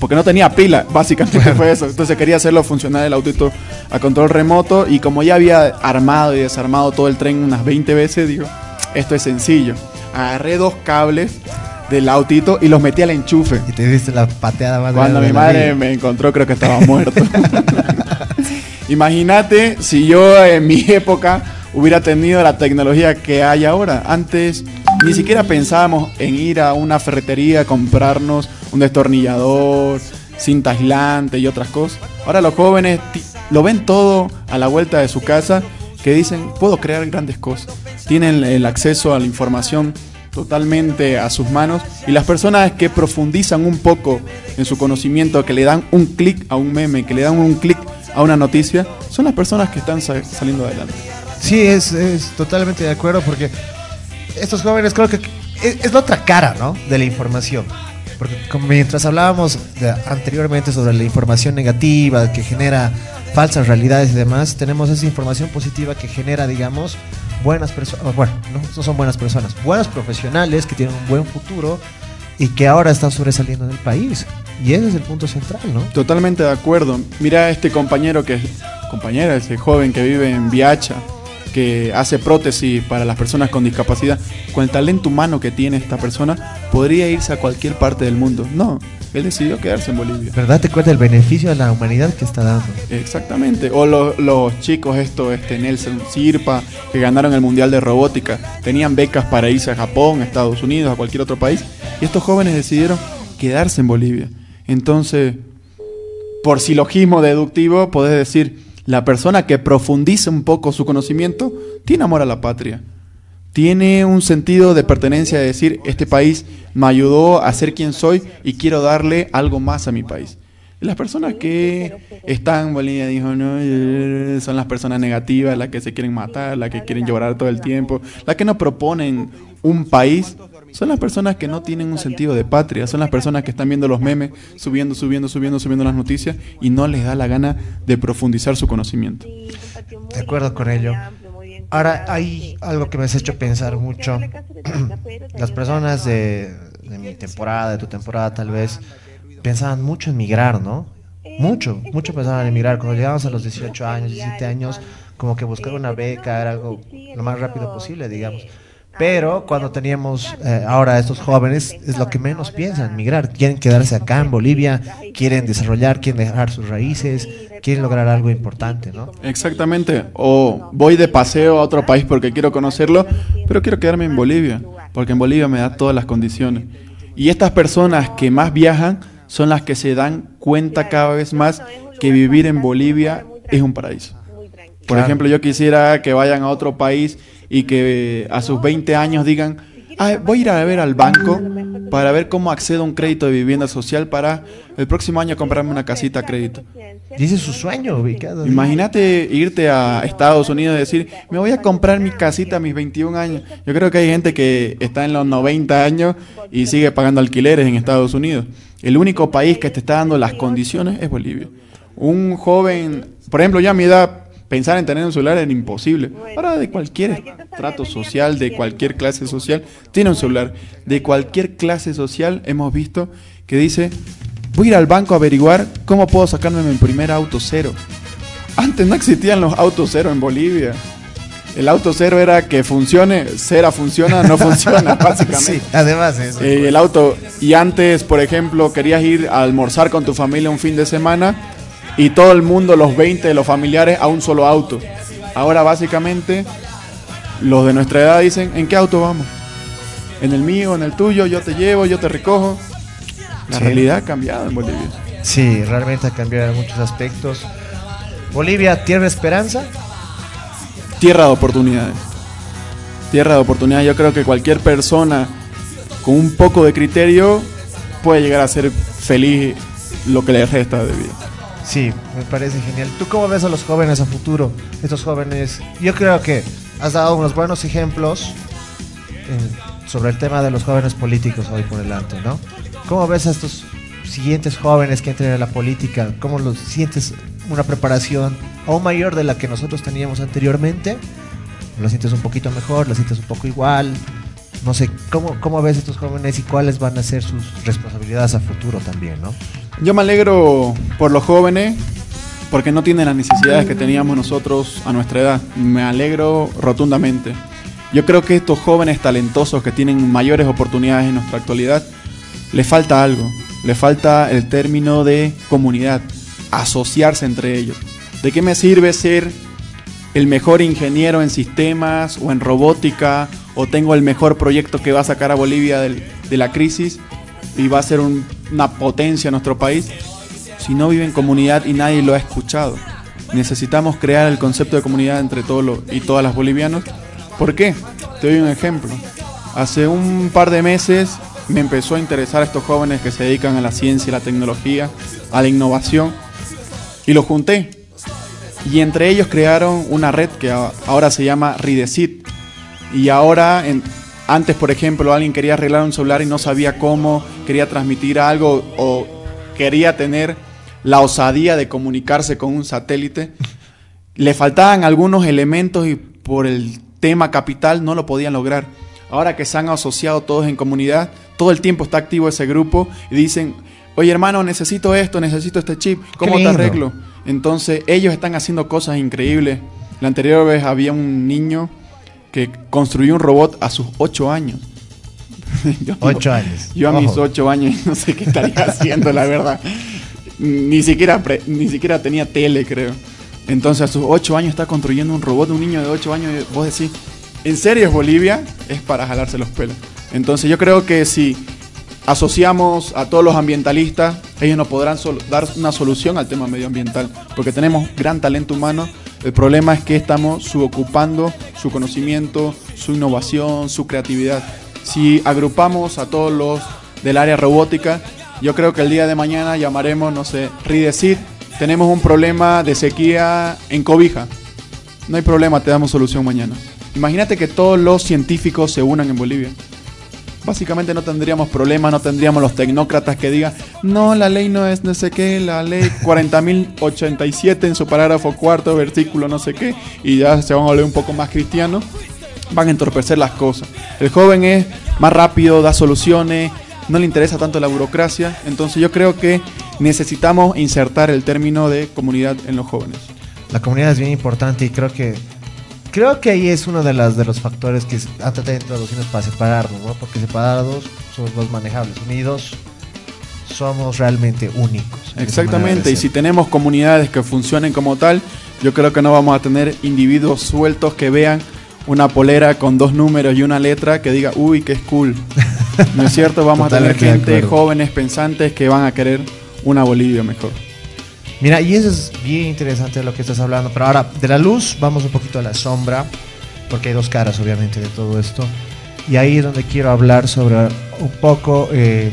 C: Porque no tenía pila, básicamente fue eso. Entonces quería hacerlo funcionar el autito a control remoto. Y como ya había armado y desarmado todo el tren unas 20 veces, digo, esto es sencillo. Agarré dos cables del autito y los metí al enchufe.
A: Y te diste la pateada más
C: Cuando mi madre
A: vida.
C: me encontró, creo que estaba muerto. Imagínate si yo en mi época hubiera tenido la tecnología que hay ahora. Antes ni siquiera pensábamos en ir a una ferretería a comprarnos un destornillador, cinta aislante y otras cosas. Ahora los jóvenes lo ven todo a la vuelta de su casa que dicen, puedo crear grandes cosas. Tienen el acceso a la información totalmente a sus manos y las personas que profundizan un poco en su conocimiento, que le dan un clic a un meme, que le dan un clic a una noticia, son las personas que están sa- saliendo adelante.
A: Sí, es, es totalmente de acuerdo porque estos jóvenes creo que es, la otra cara, ¿no? De la información. Porque mientras hablábamos anteriormente sobre la información negativa que genera falsas realidades y demás, tenemos esa información positiva que genera, digamos, buenas personas, bueno, no, son buenas personas, buenos profesionales que tienen un buen futuro y que ahora están sobresaliendo en el país. Y ese es el punto central, ¿no?
C: Totalmente de acuerdo. Mira a este compañero que compañera, ese joven que vive en Viacha, que hace prótesis para las personas con discapacidad, con el talento humano que tiene esta persona, podría irse a cualquier parte del mundo. No, él decidió quedarse en Bolivia.
A: ¿Verdad? Te cuenta el beneficio a la humanidad que está dando.
C: Exactamente. O lo- los chicos, esto, este Nelson Sirpa, que ganaron el Mundial de Robótica, tenían becas para irse a Japón, a Estados Unidos, a cualquier otro país. Y estos jóvenes decidieron quedarse en Bolivia. Entonces, por silogismo deductivo, podés decir, la persona que profundiza un poco su conocimiento tiene amor a la patria. Tiene un sentido de pertenencia de decir, este país me ayudó a ser quien soy y quiero darle algo más a mi país. Las personas que están Bolivia, dijo, no, eh, son las personas negativas, las que se quieren matar, las que quieren llorar todo el tiempo, las que no proponen un país, son las personas que no tienen un sentido de patria, son las personas que están viendo los memes, subiendo, subiendo, subiendo, subiendo las noticias y no les da la gana de profundizar su conocimiento.
A: De acuerdo con ello. Ahora hay algo que me has hecho pensar mucho. Las personas de, mi temporada, de tu temporada tal vez, pensaban mucho en migrar, ¿no? Mucho, mucho pensaban en migrar. Cuando llegamos a los 18 años, 17 años, como que buscar una beca era algo lo más rápido posible, digamos. Pero cuando teníamos eh, ahora estos jóvenes, es lo que menos piensan, migrar. Quieren quedarse acá en Bolivia, quieren desarrollar, quieren dejar sus raíces, quieren lograr algo importante, ¿no?
C: Exactamente. O voy de paseo a otro país porque quiero conocerlo, pero quiero quedarme en Bolivia, porque en Bolivia me da todas las condiciones. Y estas personas que más viajan son las que se dan cuenta cada vez más que vivir en Bolivia es un paraíso. Por ejemplo, yo quisiera que vayan a otro país y que a sus 20 años digan, "Ah, voy a ir a ver al banco para ver cómo accedo a un crédito de vivienda social para el próximo año comprarme una casita a crédito.
A: Dice su sueño, ubicado.
C: Imagínate irte a Estados Unidos y decir, me voy a comprar mi casita a mis 21 años. Yo creo que hay gente que está en los 90 años y sigue pagando alquileres en Estados Unidos. El único país que te está dando las condiciones es Bolivia. Un joven, por ejemplo, yo a mi edad, pensar en tener un celular era imposible. Ahora de cualquier trato social, de cualquier clase social, tiene un celular. De cualquier clase social hemos visto que dice, voy a ir al banco a averiguar cómo puedo sacarme mi primer auto cero. Antes no existían los autos cero en Bolivia. El auto cero era que funcione, cera funciona, no funciona, básicamente.
A: Sí, además eso.
C: Eh, el auto, y antes, por ejemplo, querías ir a almorzar con tu familia un fin de semana y todo el mundo, los 20 de los familiares, a un solo auto. Ahora, básicamente, los de nuestra edad dicen: ¿En qué auto vamos? En el mío, en el tuyo, yo te llevo, yo te recojo. La
A: Sí.
C: realidad ha cambiado en Bolivia.
A: Sí, realmente ha cambiado en muchos aspectos. Bolivia, tierra de esperanza.
C: Tierra de oportunidades. Tierra de oportunidades. Yo creo que cualquier persona con un poco de criterio puede llegar a ser feliz lo que le resta de vida.
A: Sí, me parece genial. ¿Tú cómo ves a los jóvenes a futuro? Estos jóvenes, yo creo que has dado unos buenos ejemplos en- sobre el tema de los jóvenes políticos hoy por delante, ¿no? ¿Cómo ves a estos siguientes jóvenes que entran en la política? ¿Cómo los sientes una preparación aún mayor de la que nosotros teníamos anteriormente? ¿Lo sientes un poquito mejor? ¿Lo sientes un poco igual? No sé, ¿cómo, cómo ves a estos jóvenes y cuáles van a ser sus responsabilidades a futuro también, no?
C: Yo me alegro por los jóvenes porque no tienen las necesidades que teníamos nosotros a nuestra edad. Me alegro rotundamente. Yo creo que estos jóvenes talentosos que tienen mayores oportunidades en nuestra actualidad, les falta algo. Les falta el término de comunidad, asociarse entre ellos. ¿De qué me sirve ser el mejor ingeniero en sistemas o en robótica o tengo el mejor proyecto que va a sacar a Bolivia de la crisis y va a ser un- una potencia en nuestro país si no vive en comunidad y nadie lo ha escuchado? Necesitamos crear el concepto de comunidad entre todos y todas las bolivianos. ¿Por qué? Te doy un ejemplo. Hace un par de meses me empezó a interesar a estos jóvenes que se dedican a la ciencia y la tecnología, a la innovación, y los junté. Y entre ellos crearon una red que a- ahora se llama Ridecit. Y ahora, en- antes por ejemplo, alguien quería arreglar un celular y no sabía cómo, quería transmitir algo o quería tener la osadía de comunicarse con un satélite. Le faltaban algunos elementos y por el tema capital no lo podían lograr. Ahora que se han asociado todos en comunidad, todo el tiempo está activo ese grupo y dicen, oye hermano, necesito esto, necesito este chip, ¿cómo te arreglo? Entonces ellos están haciendo cosas increíbles. La anterior vez había un niño que construyó un robot a sus 8 años. Yo-
A: Ocho años.
C: Yo a mis
A: Ojo.
C: 8 años no sé qué estaría haciendo, la verdad. Ni siquiera, pre- ni siquiera tenía tele, creo. Entonces a sus 8 años está construyendo un robot, un niño de 8 años, vos decís, ¿en serio es Bolivia? Es para jalarse los pelos. Entonces yo creo que si asociamos a todos los ambientalistas, ellos nos podrán dar una solución al tema medioambiental, porque tenemos gran talento humano. El problema es que estamos subocupando su conocimiento, su innovación, su creatividad. Si agrupamos a todos los del área robótica, yo creo que el día de mañana llamaremos, no sé, Ridecid, tenemos un problema de sequía en Cobija. No hay problema, te damos solución mañana. Imagínate que todos los científicos se unan en Bolivia. Básicamente no tendríamos problemas, no tendríamos los tecnócratas que digan, no, la ley no es no sé qué, la ley 40.087 en su parágrafo cuarto, versículo no sé qué, y ya se van a volver un poco más cristianos, van a entorpecer las cosas. El joven es más rápido, da soluciones, no le interesa tanto la burocracia, entonces yo creo que necesitamos insertar el término de comunidad en los jóvenes.
A: La comunidad es bien importante y creo que creo que ahí es uno de, las, de los factores que han tratado de introducirnos para separarnos, ¿no? Porque separados somos más manejables, unidos somos realmente únicos.
C: Exactamente, y si tenemos comunidades que funcionen como tal, yo creo que no vamos a tener individuos sueltos que vean una polera con dos números y una letra que diga, uy, que es cool. ¿No es cierto? Vamos a tener gente, jóvenes, pensantes que van a querer una Bolivia mejor.
A: Mira, y eso es bien interesante lo que estás hablando. Pero ahora, de la luz, vamos un poquito a la sombra, porque hay dos caras, obviamente, de todo esto. Y ahí es donde quiero hablar sobre un poco. eh,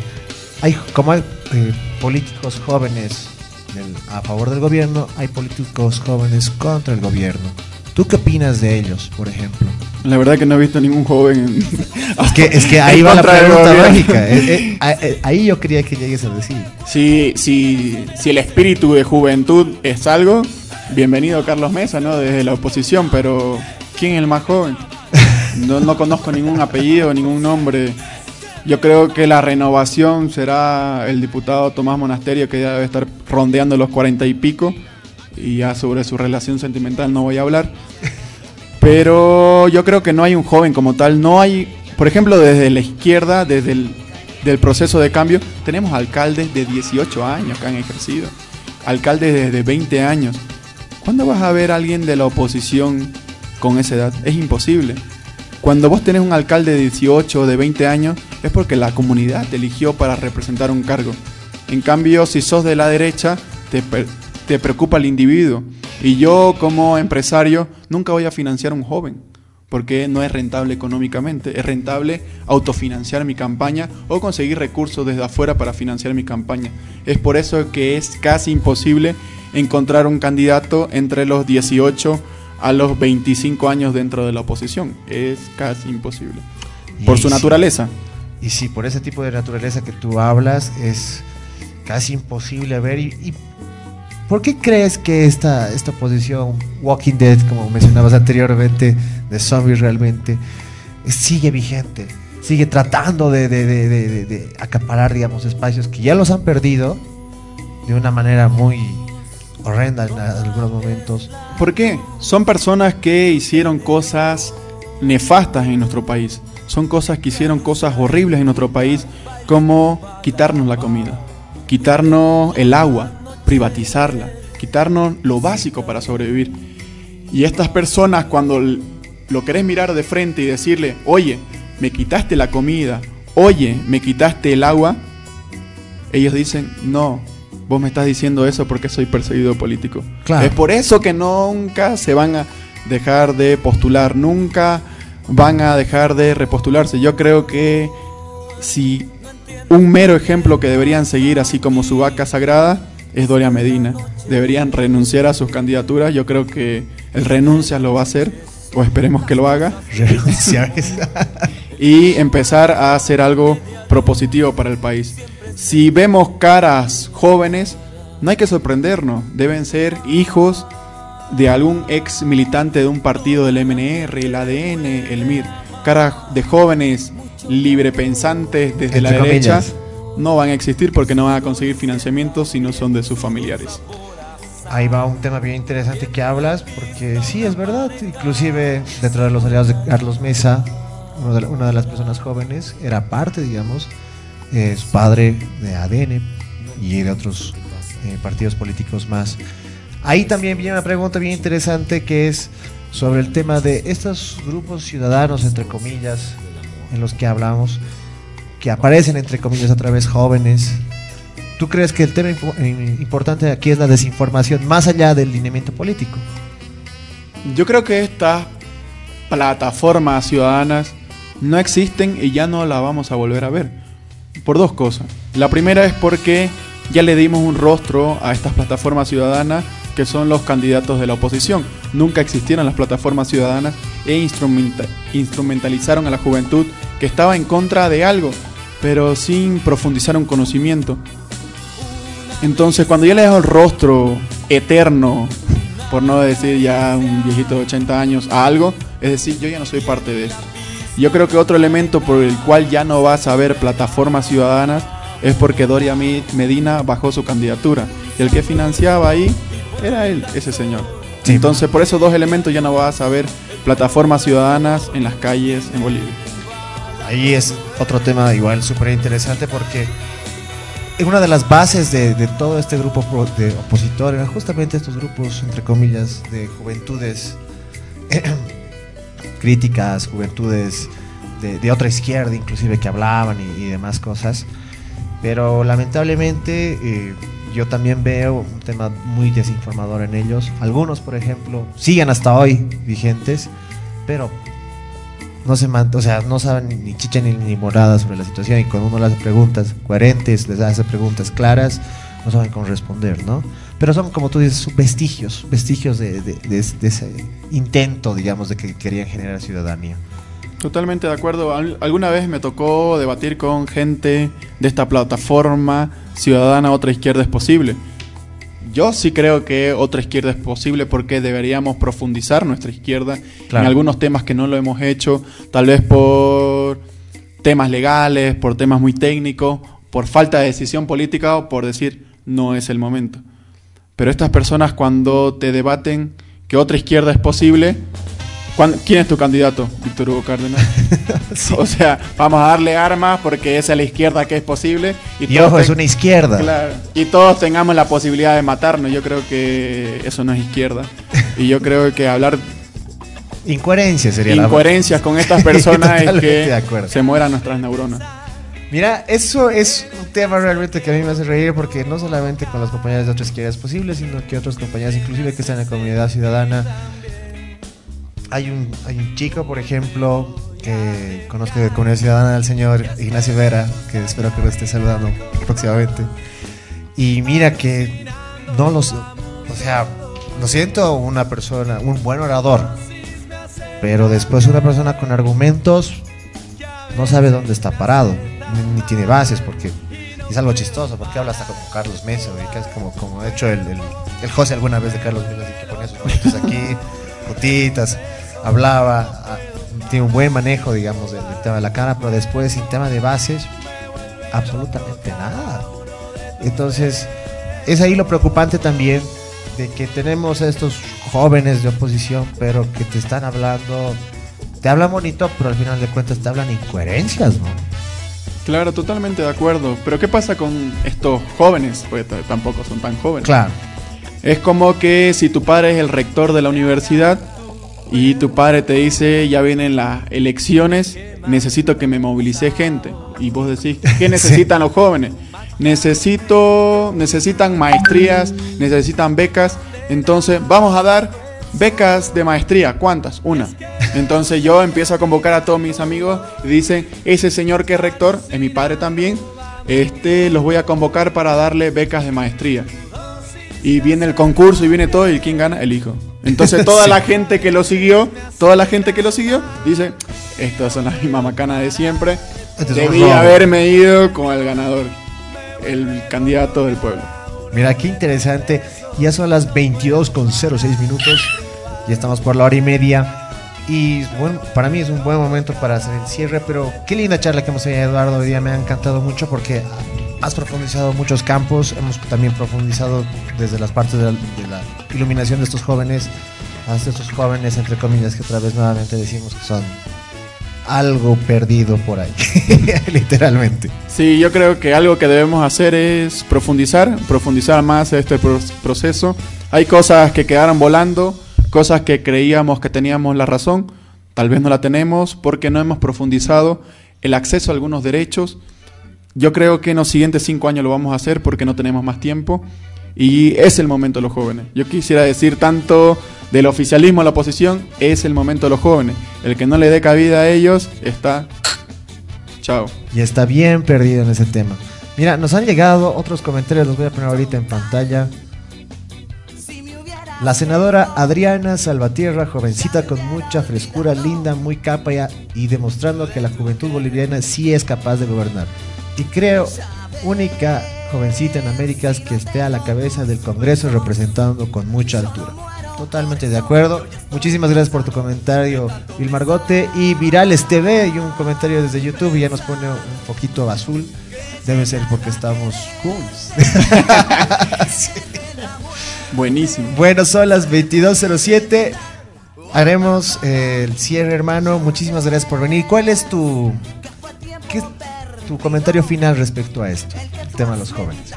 A: hay, como hay eh, políticos jóvenes del- a favor del gobierno, hay políticos jóvenes contra el gobierno. ¿Tú qué opinas de ellos, por ejemplo?
C: La verdad que no he visto ningún joven.
A: Es que, es que ahí va la pregunta mágica. Eh, eh, eh, ahí yo quería que llegues a decir.
C: Si, si, si el espíritu de juventud es algo, bienvenido Carlos Mesa, ¿no? Desde la oposición, pero ¿quién es el más joven? No, no conozco ningún apellido, ningún nombre. Yo creo que la renovación será el diputado Tomás Monasterio, que ya debe estar rondeando los cuarenta y pico. Y ya sobre su relación sentimental no voy a hablar. Pero yo creo que no hay un joven como tal. No hay, por ejemplo, desde la izquierda, desde el del proceso de cambio, tenemos alcaldes de 18 años que han ejercido. Alcaldes desde 20 años. ¿Cuándo vas a ver a alguien de la oposición con esa edad? Es imposible. Cuando vos tenés un alcalde de 18 o de 20 años, es porque la comunidad te eligió para representar un cargo. En cambio, si sos de la derecha, te, te preocupa el individuo. Y yo como empresario nunca voy a financiar a un joven, porque no es rentable económicamente. Es rentable autofinanciar mi campaña o conseguir recursos desde afuera para financiar mi campaña. Es por eso que es casi imposible encontrar un candidato entre los 18 a los 25 años dentro de la oposición. Es casi imposible. Por su naturaleza.
A: Y sí, por ese tipo de naturaleza que tú hablas es casi imposible ver. ¿Y, y por qué crees que esta, esta posición, Walking Dead, como mencionabas anteriormente, de zombies realmente, sigue vigente? Sigue tratando de, acaparar, digamos, espacios que ya los han perdido de una manera muy horrenda en algunos momentos.
C: ¿Por qué? Son personas que hicieron cosas nefastas en nuestro país. Son cosas que hicieron cosas horribles en nuestro país, como quitarnos la comida, quitarnos el agua, privatizarla, quitarnos lo básico para sobrevivir. Y estas personas cuando lo querés mirar de frente y decirle, oye, me quitaste la comida, oye, me quitaste el agua, ellos dicen, no, vos me estás diciendo eso porque soy perseguido político.
A: Claro.
C: Es por eso que nunca se van a dejar de postular, nunca van a dejar de repostularse. Yo creo que si un mero ejemplo que deberían seguir, así como su vaca sagrada, es Doria Medina. Deberían renunciar a sus candidaturas. Yo creo que el renuncia lo va a hacer, o esperemos que lo haga.
A: Renunciar.
C: y empezar a hacer algo propositivo para el país. Si vemos caras jóvenes, no hay que sorprendernos. Deben ser hijos de algún ex militante de un partido del MNR, el ADN, el MIR. Caras de jóvenes librepensantes desde la derecha. No van a existir porque no van a conseguir financiamiento si no son de sus familiares.
A: Ahí va un tema bien interesante que hablas, porque sí, es verdad. Inclusive dentro de los aliados de Carlos Mesa, una de las personas jóvenes, era parte, digamos, es padre de ADN y de otros eh, partidos políticos más. Ahí también viene una pregunta bien interesante que es sobre el tema de estos grupos ciudadanos, entre comillas, en los que hablamos, que aparecen, entre comillas, otra vez jóvenes, ¿Tú crees que el tema eh, importante aquí es la desinformación, más allá del lineamiento político?
C: Yo creo que estas plataformas ciudadanas no existen y ya no la vamos a volver a ver. Por dos cosas. La primera es porque ya le dimos un rostro a estas plataformas ciudadanas que son los candidatos de la oposición. Nunca existieron las plataformas ciudadanas e instrumenta- instrumentalizaron a la juventud que estaba en contra de algo, pero sin profundizar un conocimiento. Entonces, cuando ya le dejo el rostro eterno, por no decir ya un viejito de 80 años, a algo, es decir, yo ya no soy parte de esto. Yo creo que otro elemento por el cual ya no vas a ver plataformas ciudadanas es porque Doria Medina bajó su candidatura. Y el que financiaba ahí era él, ese señor. Entonces, por esos dos elementos ya no vas a ver plataformas ciudadanas en las calles en Bolivia.
A: Ahí es otro tema igual súper interesante porque una de las bases de, todo este grupo de opositor eran justamente estos grupos, entre comillas, de juventudes críticas, juventudes de, otra izquierda inclusive que hablaban y, y demás cosas. Pero lamentablemente eh, yo también veo un tema muy desinformador en ellos. Algunos, por ejemplo, siguen hasta hoy vigentes, pero no se man- o sea, no saben ni chicha ni, morada sobre la situación y cuando uno les hace preguntas coherentes, les hace preguntas claras, no saben cómo responder, ¿no? Pero son, como tú dices, vestigios, vestigios de, de- de- de ese intento, digamos, de que querían generar ciudadanía.
C: Totalmente de acuerdo. Al- alguna vez me tocó debatir con gente de esta plataforma ciudadana Otra Izquierda es Posible. Yo sí creo que otra izquierda es posible porque deberíamos profundizar nuestra izquierda
A: Claro.
C: en algunos temas que no lo hemos hecho, tal vez por temas legales, por temas muy técnicos, por falta de decisión política o por decir no es el momento. Pero estas personas cuando te debaten que otra izquierda es posible, ¿cuán- ¿quién es tu candidato, Víctor Hugo Cárdenas? O sea, vamos a darle armas porque es a la izquierda que es posible.
A: Y
C: todos
A: ojo, es una izquierda.
C: Claro. Y todos tengamos la posibilidad de matarnos. Yo creo que eso no es izquierda. Y yo creo que hablar
A: Incoherencia sería la
C: incoherencias con estas personas es que se mueran nuestras neuronas.
A: Mira, eso es un tema realmente que a mí me hace reír porque no solamente con las compañías de otras izquierdas posibles, sino que otras compañías, inclusive que están en la comunidad ciudadana. Hay un, hay un chico, por ejemplo, que conozco de comunidad ciudadana, el señor Ignacio Vera, que espero que lo esté saludando próximamente. Y mira que no los. O sea, lo siento, una persona, un buen orador, pero después una persona con argumentos no sabe dónde está parado, ni, tiene bases, porque es algo chistoso, porque habla hasta como Carlos Mesa, que es como, como de hecho el, el, José alguna vez de Carlos Mesa, que ponía sus aquí, gotitas, hablaba, ah, tiene un buen manejo, digamos, del, tema de la cara, pero después, sin tema de bases, absolutamente nada. Entonces, es ahí lo preocupante también de que tenemos a estos jóvenes de oposición, pero que te están hablando, te hablan bonito, pero al final de cuentas te hablan incoherencias, ¿no?
C: Claro, totalmente de acuerdo. Pero ¿qué pasa con estos jóvenes? Porque tampoco son tan jóvenes.
A: Claro.
C: Es como que si tu padre es el rector de la universidad y tu padre te dice, ya vienen las elecciones, necesito que me movilice gente. Y vos decís, ¿qué necesitan los jóvenes? Necesito, necesitan maestrías, necesitan becas. Entonces, vamos a dar becas de maestría. ¿Cuántas? Una. Entonces yo empiezo a convocar a todos mis amigos y dicen, ese señor que es rector, es mi padre también, este los voy a convocar para darle becas de maestría. Y viene el concurso y viene todo y ¿quién gana? El hijo. Entonces toda
A: Sí.
C: la gente que lo siguió, toda la gente que lo siguió, dice, estas son las mismas macanas de siempre.
A: Este es un
C: Debí
A: robo".
C: haberme ido con el ganador, el candidato del pueblo.
A: Mira, qué interesante. Ya son las 22 con 06 minutos. Ya estamos por la hora y media. Y bueno, para mí es un buen momento para hacer el cierre. Pero qué linda charla que hemos tenido, Eduardo. Hoy día me ha encantado mucho porque has profundizado muchos campos. Hemos también profundizado desde las partes de la, de la iluminación de estos jóvenes hasta estos jóvenes, entre comillas, que otra vez nuevamente decimos que son algo perdido por ahí. Literalmente.
C: Sí, yo creo que algo que debemos hacer es profundizar, profundizar más este pro- proceso. Hay cosas que quedaron volando, cosas que creíamos que teníamos la razón, tal vez no la tenemos porque no hemos profundizado el acceso a algunos derechos. Yo creo que en los siguientes cinco años lo vamos a hacer porque no tenemos más tiempo y es el momento de los jóvenes. Yo quisiera decir tanto del oficialismo a la oposición, es el momento de los jóvenes. El que no le dé cabida a ellos está... Chao.
A: Y está bien perdido en ese tema. Mira, nos han llegado otros comentarios, los voy a poner ahorita en pantalla. La senadora Adriana Salvatierra, jovencita con mucha frescura, linda, muy capa y demostrando que la juventud boliviana sí es capaz de gobernar. Y creo, única jovencita en Américas que esté a la cabeza del Congreso representando con mucha altura. Totalmente de acuerdo. Muchísimas gracias por tu comentario, Vilmargote. Y Virales TV y un comentario desde YouTube y ya nos pone un poquito azul. Debe ser porque estamos cool.
C: Buenísimo.
A: Bueno, son las 22.07. haremos eh, el cierre, hermano. Muchísimas gracias por venir. ¿Cuál es tu, qué tu comentario final respecto a esto? El tema de los jóvenes.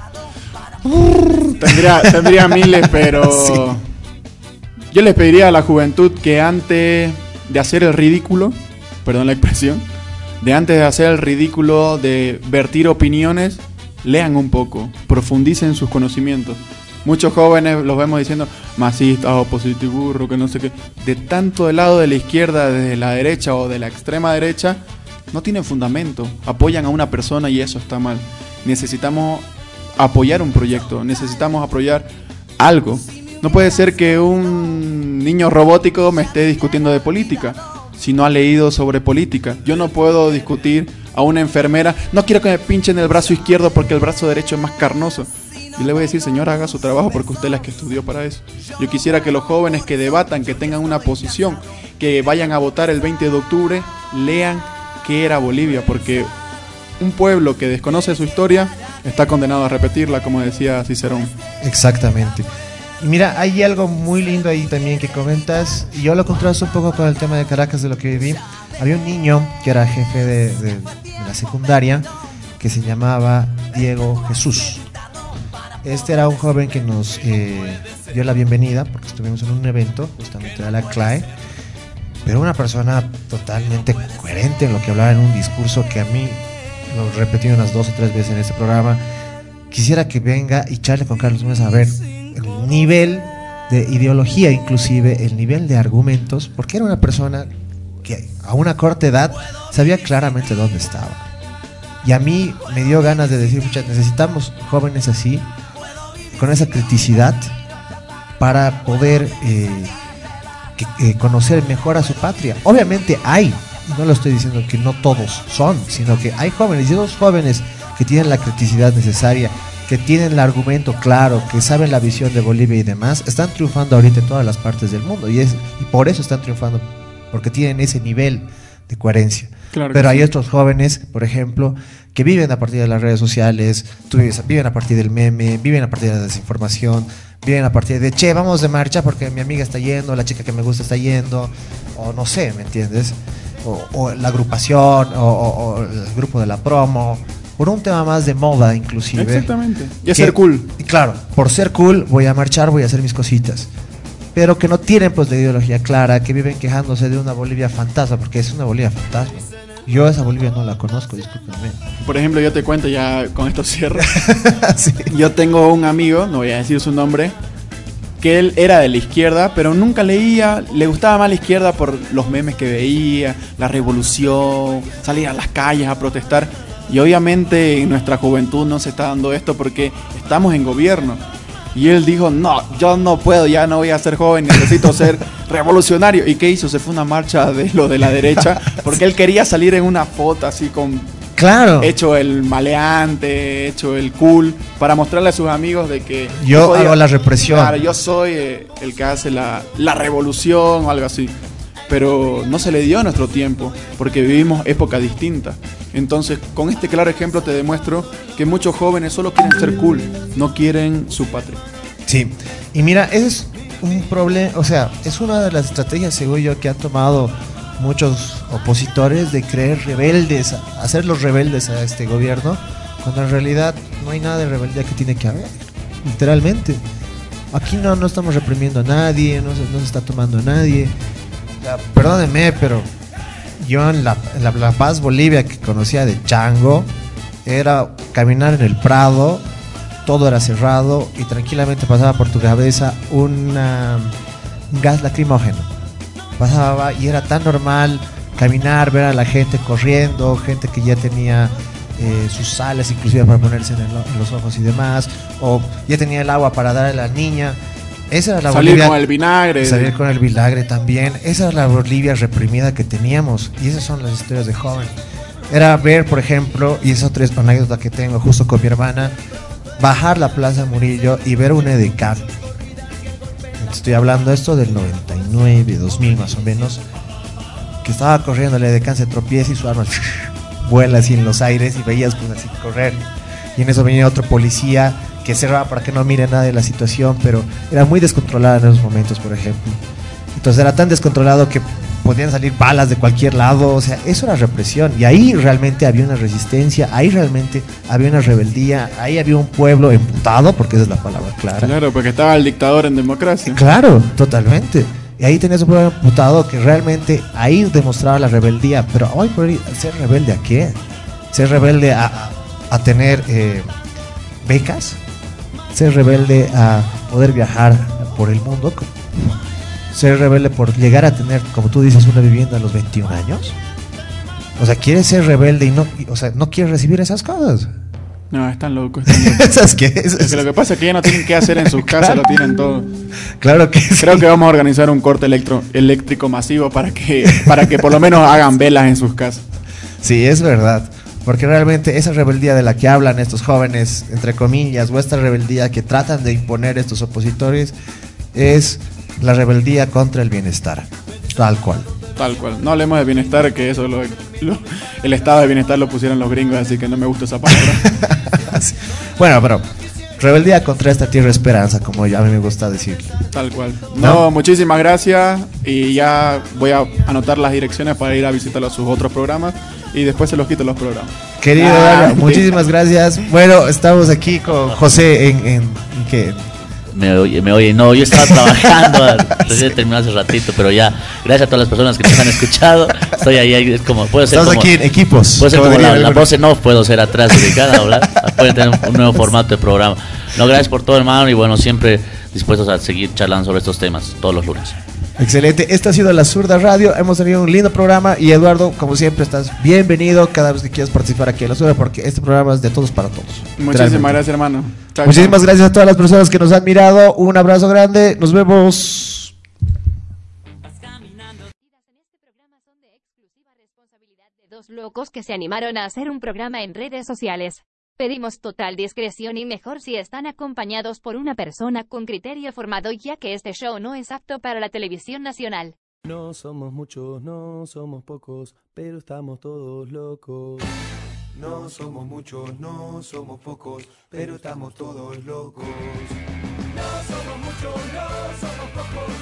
C: Tendría, tendría miles, pero
A: Sí.
C: yo les pediría a la juventud que antes de hacer el ridículo, perdón la expresión, de antes de hacer el ridículo, de vertir opiniones, lean un poco, profundicen sus conocimientos. Muchos jóvenes los vemos diciendo masistas o positiburro, que no sé qué. De tanto del lado de la izquierda, desde la derecha o de la extrema derecha, no tienen fundamento. Apoyan a una persona y eso está mal. Necesitamos apoyar un proyecto, necesitamos apoyar algo. No puede ser que un niño robótico me esté discutiendo de política si no ha leído sobre política. Yo no puedo discutir a una enfermera, no quiero que me pinchen el brazo izquierdo porque el brazo derecho es más carnoso. Y le voy a decir, señora, haga su trabajo porque usted es la que estudió para eso. Yo quisiera que los jóvenes que debatan, que tengan una posición, que vayan a votar el 20 de octubre, lean qué era Bolivia, porque un pueblo que desconoce su historia está condenado a repetirla, como decía Cicerón.
A: Exactamente. Y mira, hay algo muy lindo ahí también que comentas, y yo lo contrasto un poco con el tema de Caracas de lo que viví. Había un niño que era jefe de, de- de la secundaria que se llamaba Diego Jesús. Este era un joven que nos eh, dio la bienvenida porque estuvimos en un evento, justamente de la CLAE, pero una persona totalmente coherente en lo que hablaba en un discurso que a mí lo repetí unas dos o tres veces en este programa. Quisiera que venga y charle con Carlos Núñez a ver el nivel de ideología, inclusive el nivel de argumentos, porque era una persona que a una corta edad sabía claramente dónde estaba. Y a mí me dio ganas de decir, muchas necesitamos jóvenes así, con esa criticidad, para poder eh, que- eh, conocer mejor a su patria. Obviamente hay, y no lo estoy diciendo que no todos son, sino que hay jóvenes, y esos jóvenes que tienen la criticidad necesaria, que tienen el argumento claro, que saben la visión de Bolivia y demás, están triunfando ahorita en todas las partes del mundo, y, es, y por eso están triunfando, porque tienen ese nivel de coherencia.
C: Claro
A: Pero hay
C: sí.
A: otros jóvenes, por ejemplo, que viven a partir de las redes sociales, viven a partir del meme, viven a partir de la desinformación, viven a partir de, che, vamos de marcha porque mi amiga está yendo, la chica que me gusta está yendo, o no sé, ¿me entiendes? O, o la agrupación, o, el grupo de la promo, por un tema más de moda inclusive.
C: Exactamente. Y es ser cool.
A: y claro, por ser cool voy a marchar, voy a hacer mis cositas. Pero que no tienen pues la ideología clara, que viven quejándose de una Bolivia fantasma, porque es una Bolivia fantasma. Yo esa Bolivia no la conozco, discúlpenme.
C: Por ejemplo, yo te cuento ya con esto cierro. Yo tengo un amigo, no voy a decir su nombre, que él era de la izquierda, pero nunca leía, le gustaba más la izquierda por los memes que veía, la revolución, salir a las calles a protestar. Y obviamente en nuestra juventud no se está dando esto porque estamos en gobierno. Y él dijo, no, yo no puedo, ya no voy a ser joven, necesito ser revolucionario. ¿Y qué hizo? Se fue una marcha de lo de la derecha porque él quería salir en una foto así con
A: Claro.
C: hecho el maleante, hecho el cool, para mostrarle a sus amigos de que
A: Yo hago la represión.
C: Claro, yo soy eh, el que hace la, la revolución o algo así. Pero no se le dio a nuestro tiempo, porque vivimos época distinta. Entonces, con este claro ejemplo te demuestro que muchos jóvenes solo quieren ser cool, no quieren su patria.
A: Sí, y mira, es un problema, o sea, es una de las estrategias, según yo, que han tomado muchos opositores de creer rebeldes, hacerlos rebeldes a este gobierno, cuando en realidad no hay nada de rebeldía que tiene que haber, literalmente. Aquí no, no estamos reprimiendo a nadie, no se, no se está tomando a nadie. Sea, perdónenme, pero yo en la, Paz, Bolivia, que conocía de Chango, era caminar en el Prado, todo era cerrado y tranquilamente pasaba por tu cabeza un gas lacrimógeno. Pasaba y era tan normal caminar, ver a la gente corriendo, gente que ya tenía eh, sus sales inclusive para ponerse en, en los ojos y demás, o ya tenía el agua para darle a la niña. Esa era la
C: Salir
A: Bolivia-
C: con el vinagre.
A: Salir con el vinagre también. Esa era la Bolivia reprimida que teníamos. Y esas son las historias de joven. Era ver, por ejemplo, y es otra anécdota que tengo justo con mi hermana, bajar la Plaza Murillo y ver un edecán. Estoy hablando esto del 99, 2000 más o menos. Que estaba corriendo el edecán, se tropieza y su arma vuela así en los aires y veías pues así correr. Y en eso venía otro policía que cerraba para que no mire nada de la situación, pero era muy descontrolada en esos momentos, por ejemplo. Entonces era tan descontrolado que podían salir balas de cualquier lado, o sea, eso era represión. Y ahí realmente había una resistencia, ahí realmente había una rebeldía, ahí había un pueblo emputado, porque esa es la palabra clara.
C: Claro, porque estaba el dictador en democracia.
A: Claro, totalmente. Y ahí tenías un pueblo emputado que realmente ahí demostraba la rebeldía. Pero hoy por hoy, ¿ser rebelde a qué? ¿Ser rebelde a tener eh, becas? ¿Ser rebelde a poder viajar por el mundo? ¿Ser rebelde por llegar a tener, como tú dices, una vivienda a los 21 años? O sea, quieres ser rebelde y no, y- o sea, no quieres recibir esas cosas.
C: No, están locos.
A: ¿Sabes qué? Es-
C: que lo que pasa es que ya no tienen qué hacer en sus casas, lo tienen todo.
A: Claro que sí.
C: Creo que vamos a organizar un corte electro, eléctrico masivo para que, para que por lo menos hagan velas en sus casas.
A: Sí, es verdad. Porque realmente esa rebeldía de la que hablan estos jóvenes, entre comillas, o esta rebeldía que tratan de imponer estos opositores, es la rebeldía contra el bienestar. Tal cual.
C: Tal cual. No hablemos de bienestar, que eso lo, lo- el estado de bienestar lo pusieron los gringos, así que no me gusta esa palabra.
A: Bueno, pero rebeldía contra esta tierra esperanza, como ya a mí me gusta decir.
C: Tal cual. No, muchísimas gracias y ya voy a anotar las direcciones para ir a visitar a sus otros programas y después se los quito los programas.
A: Querido,
C: Ah,
A: Dario, muchísimas gracias. Bueno, estamos aquí con José en, en, en que
B: Me oye, me oye. No, yo estaba trabajando, recién terminó hace ratito, pero ya, gracias a todas las personas que nos han escuchado. Estoy ahí, ahí, es como, puedo ser
A: Estamos
B: como,
A: aquí en equipos.
B: Puede ser
A: como
B: la, voz en off, puedo ser atrás ubicada, hablar. Pueden tener un nuevo formato de programa. No, gracias por todo, hermano, y bueno, siempre dispuestos a seguir charlando sobre estos temas todos los lunes.
A: Excelente, esta ha sido la Zurda Radio, hemos tenido un lindo programa y Eduardo, como siempre, estás bienvenido cada vez que quieras participar aquí en la Zurda porque este programa es de todos para todos.
C: Muchísimas gracias, hermano. Chao,
A: Muchísimas
C: chao.
A: gracias a todas las personas que nos han mirado, un abrazo grande, nos vemos.
G: Dos locos que se animaron a hacer un programa en redes sociales. Pedimos total discreción y mejor si están acompañados por una persona con criterio formado ya que este show no es apto para la televisión nacional.
H: No somos muchos, no somos pocos, pero estamos todos locos.
I: No somos muchos, no somos pocos, pero estamos todos locos. No somos muchos, no somos pocos.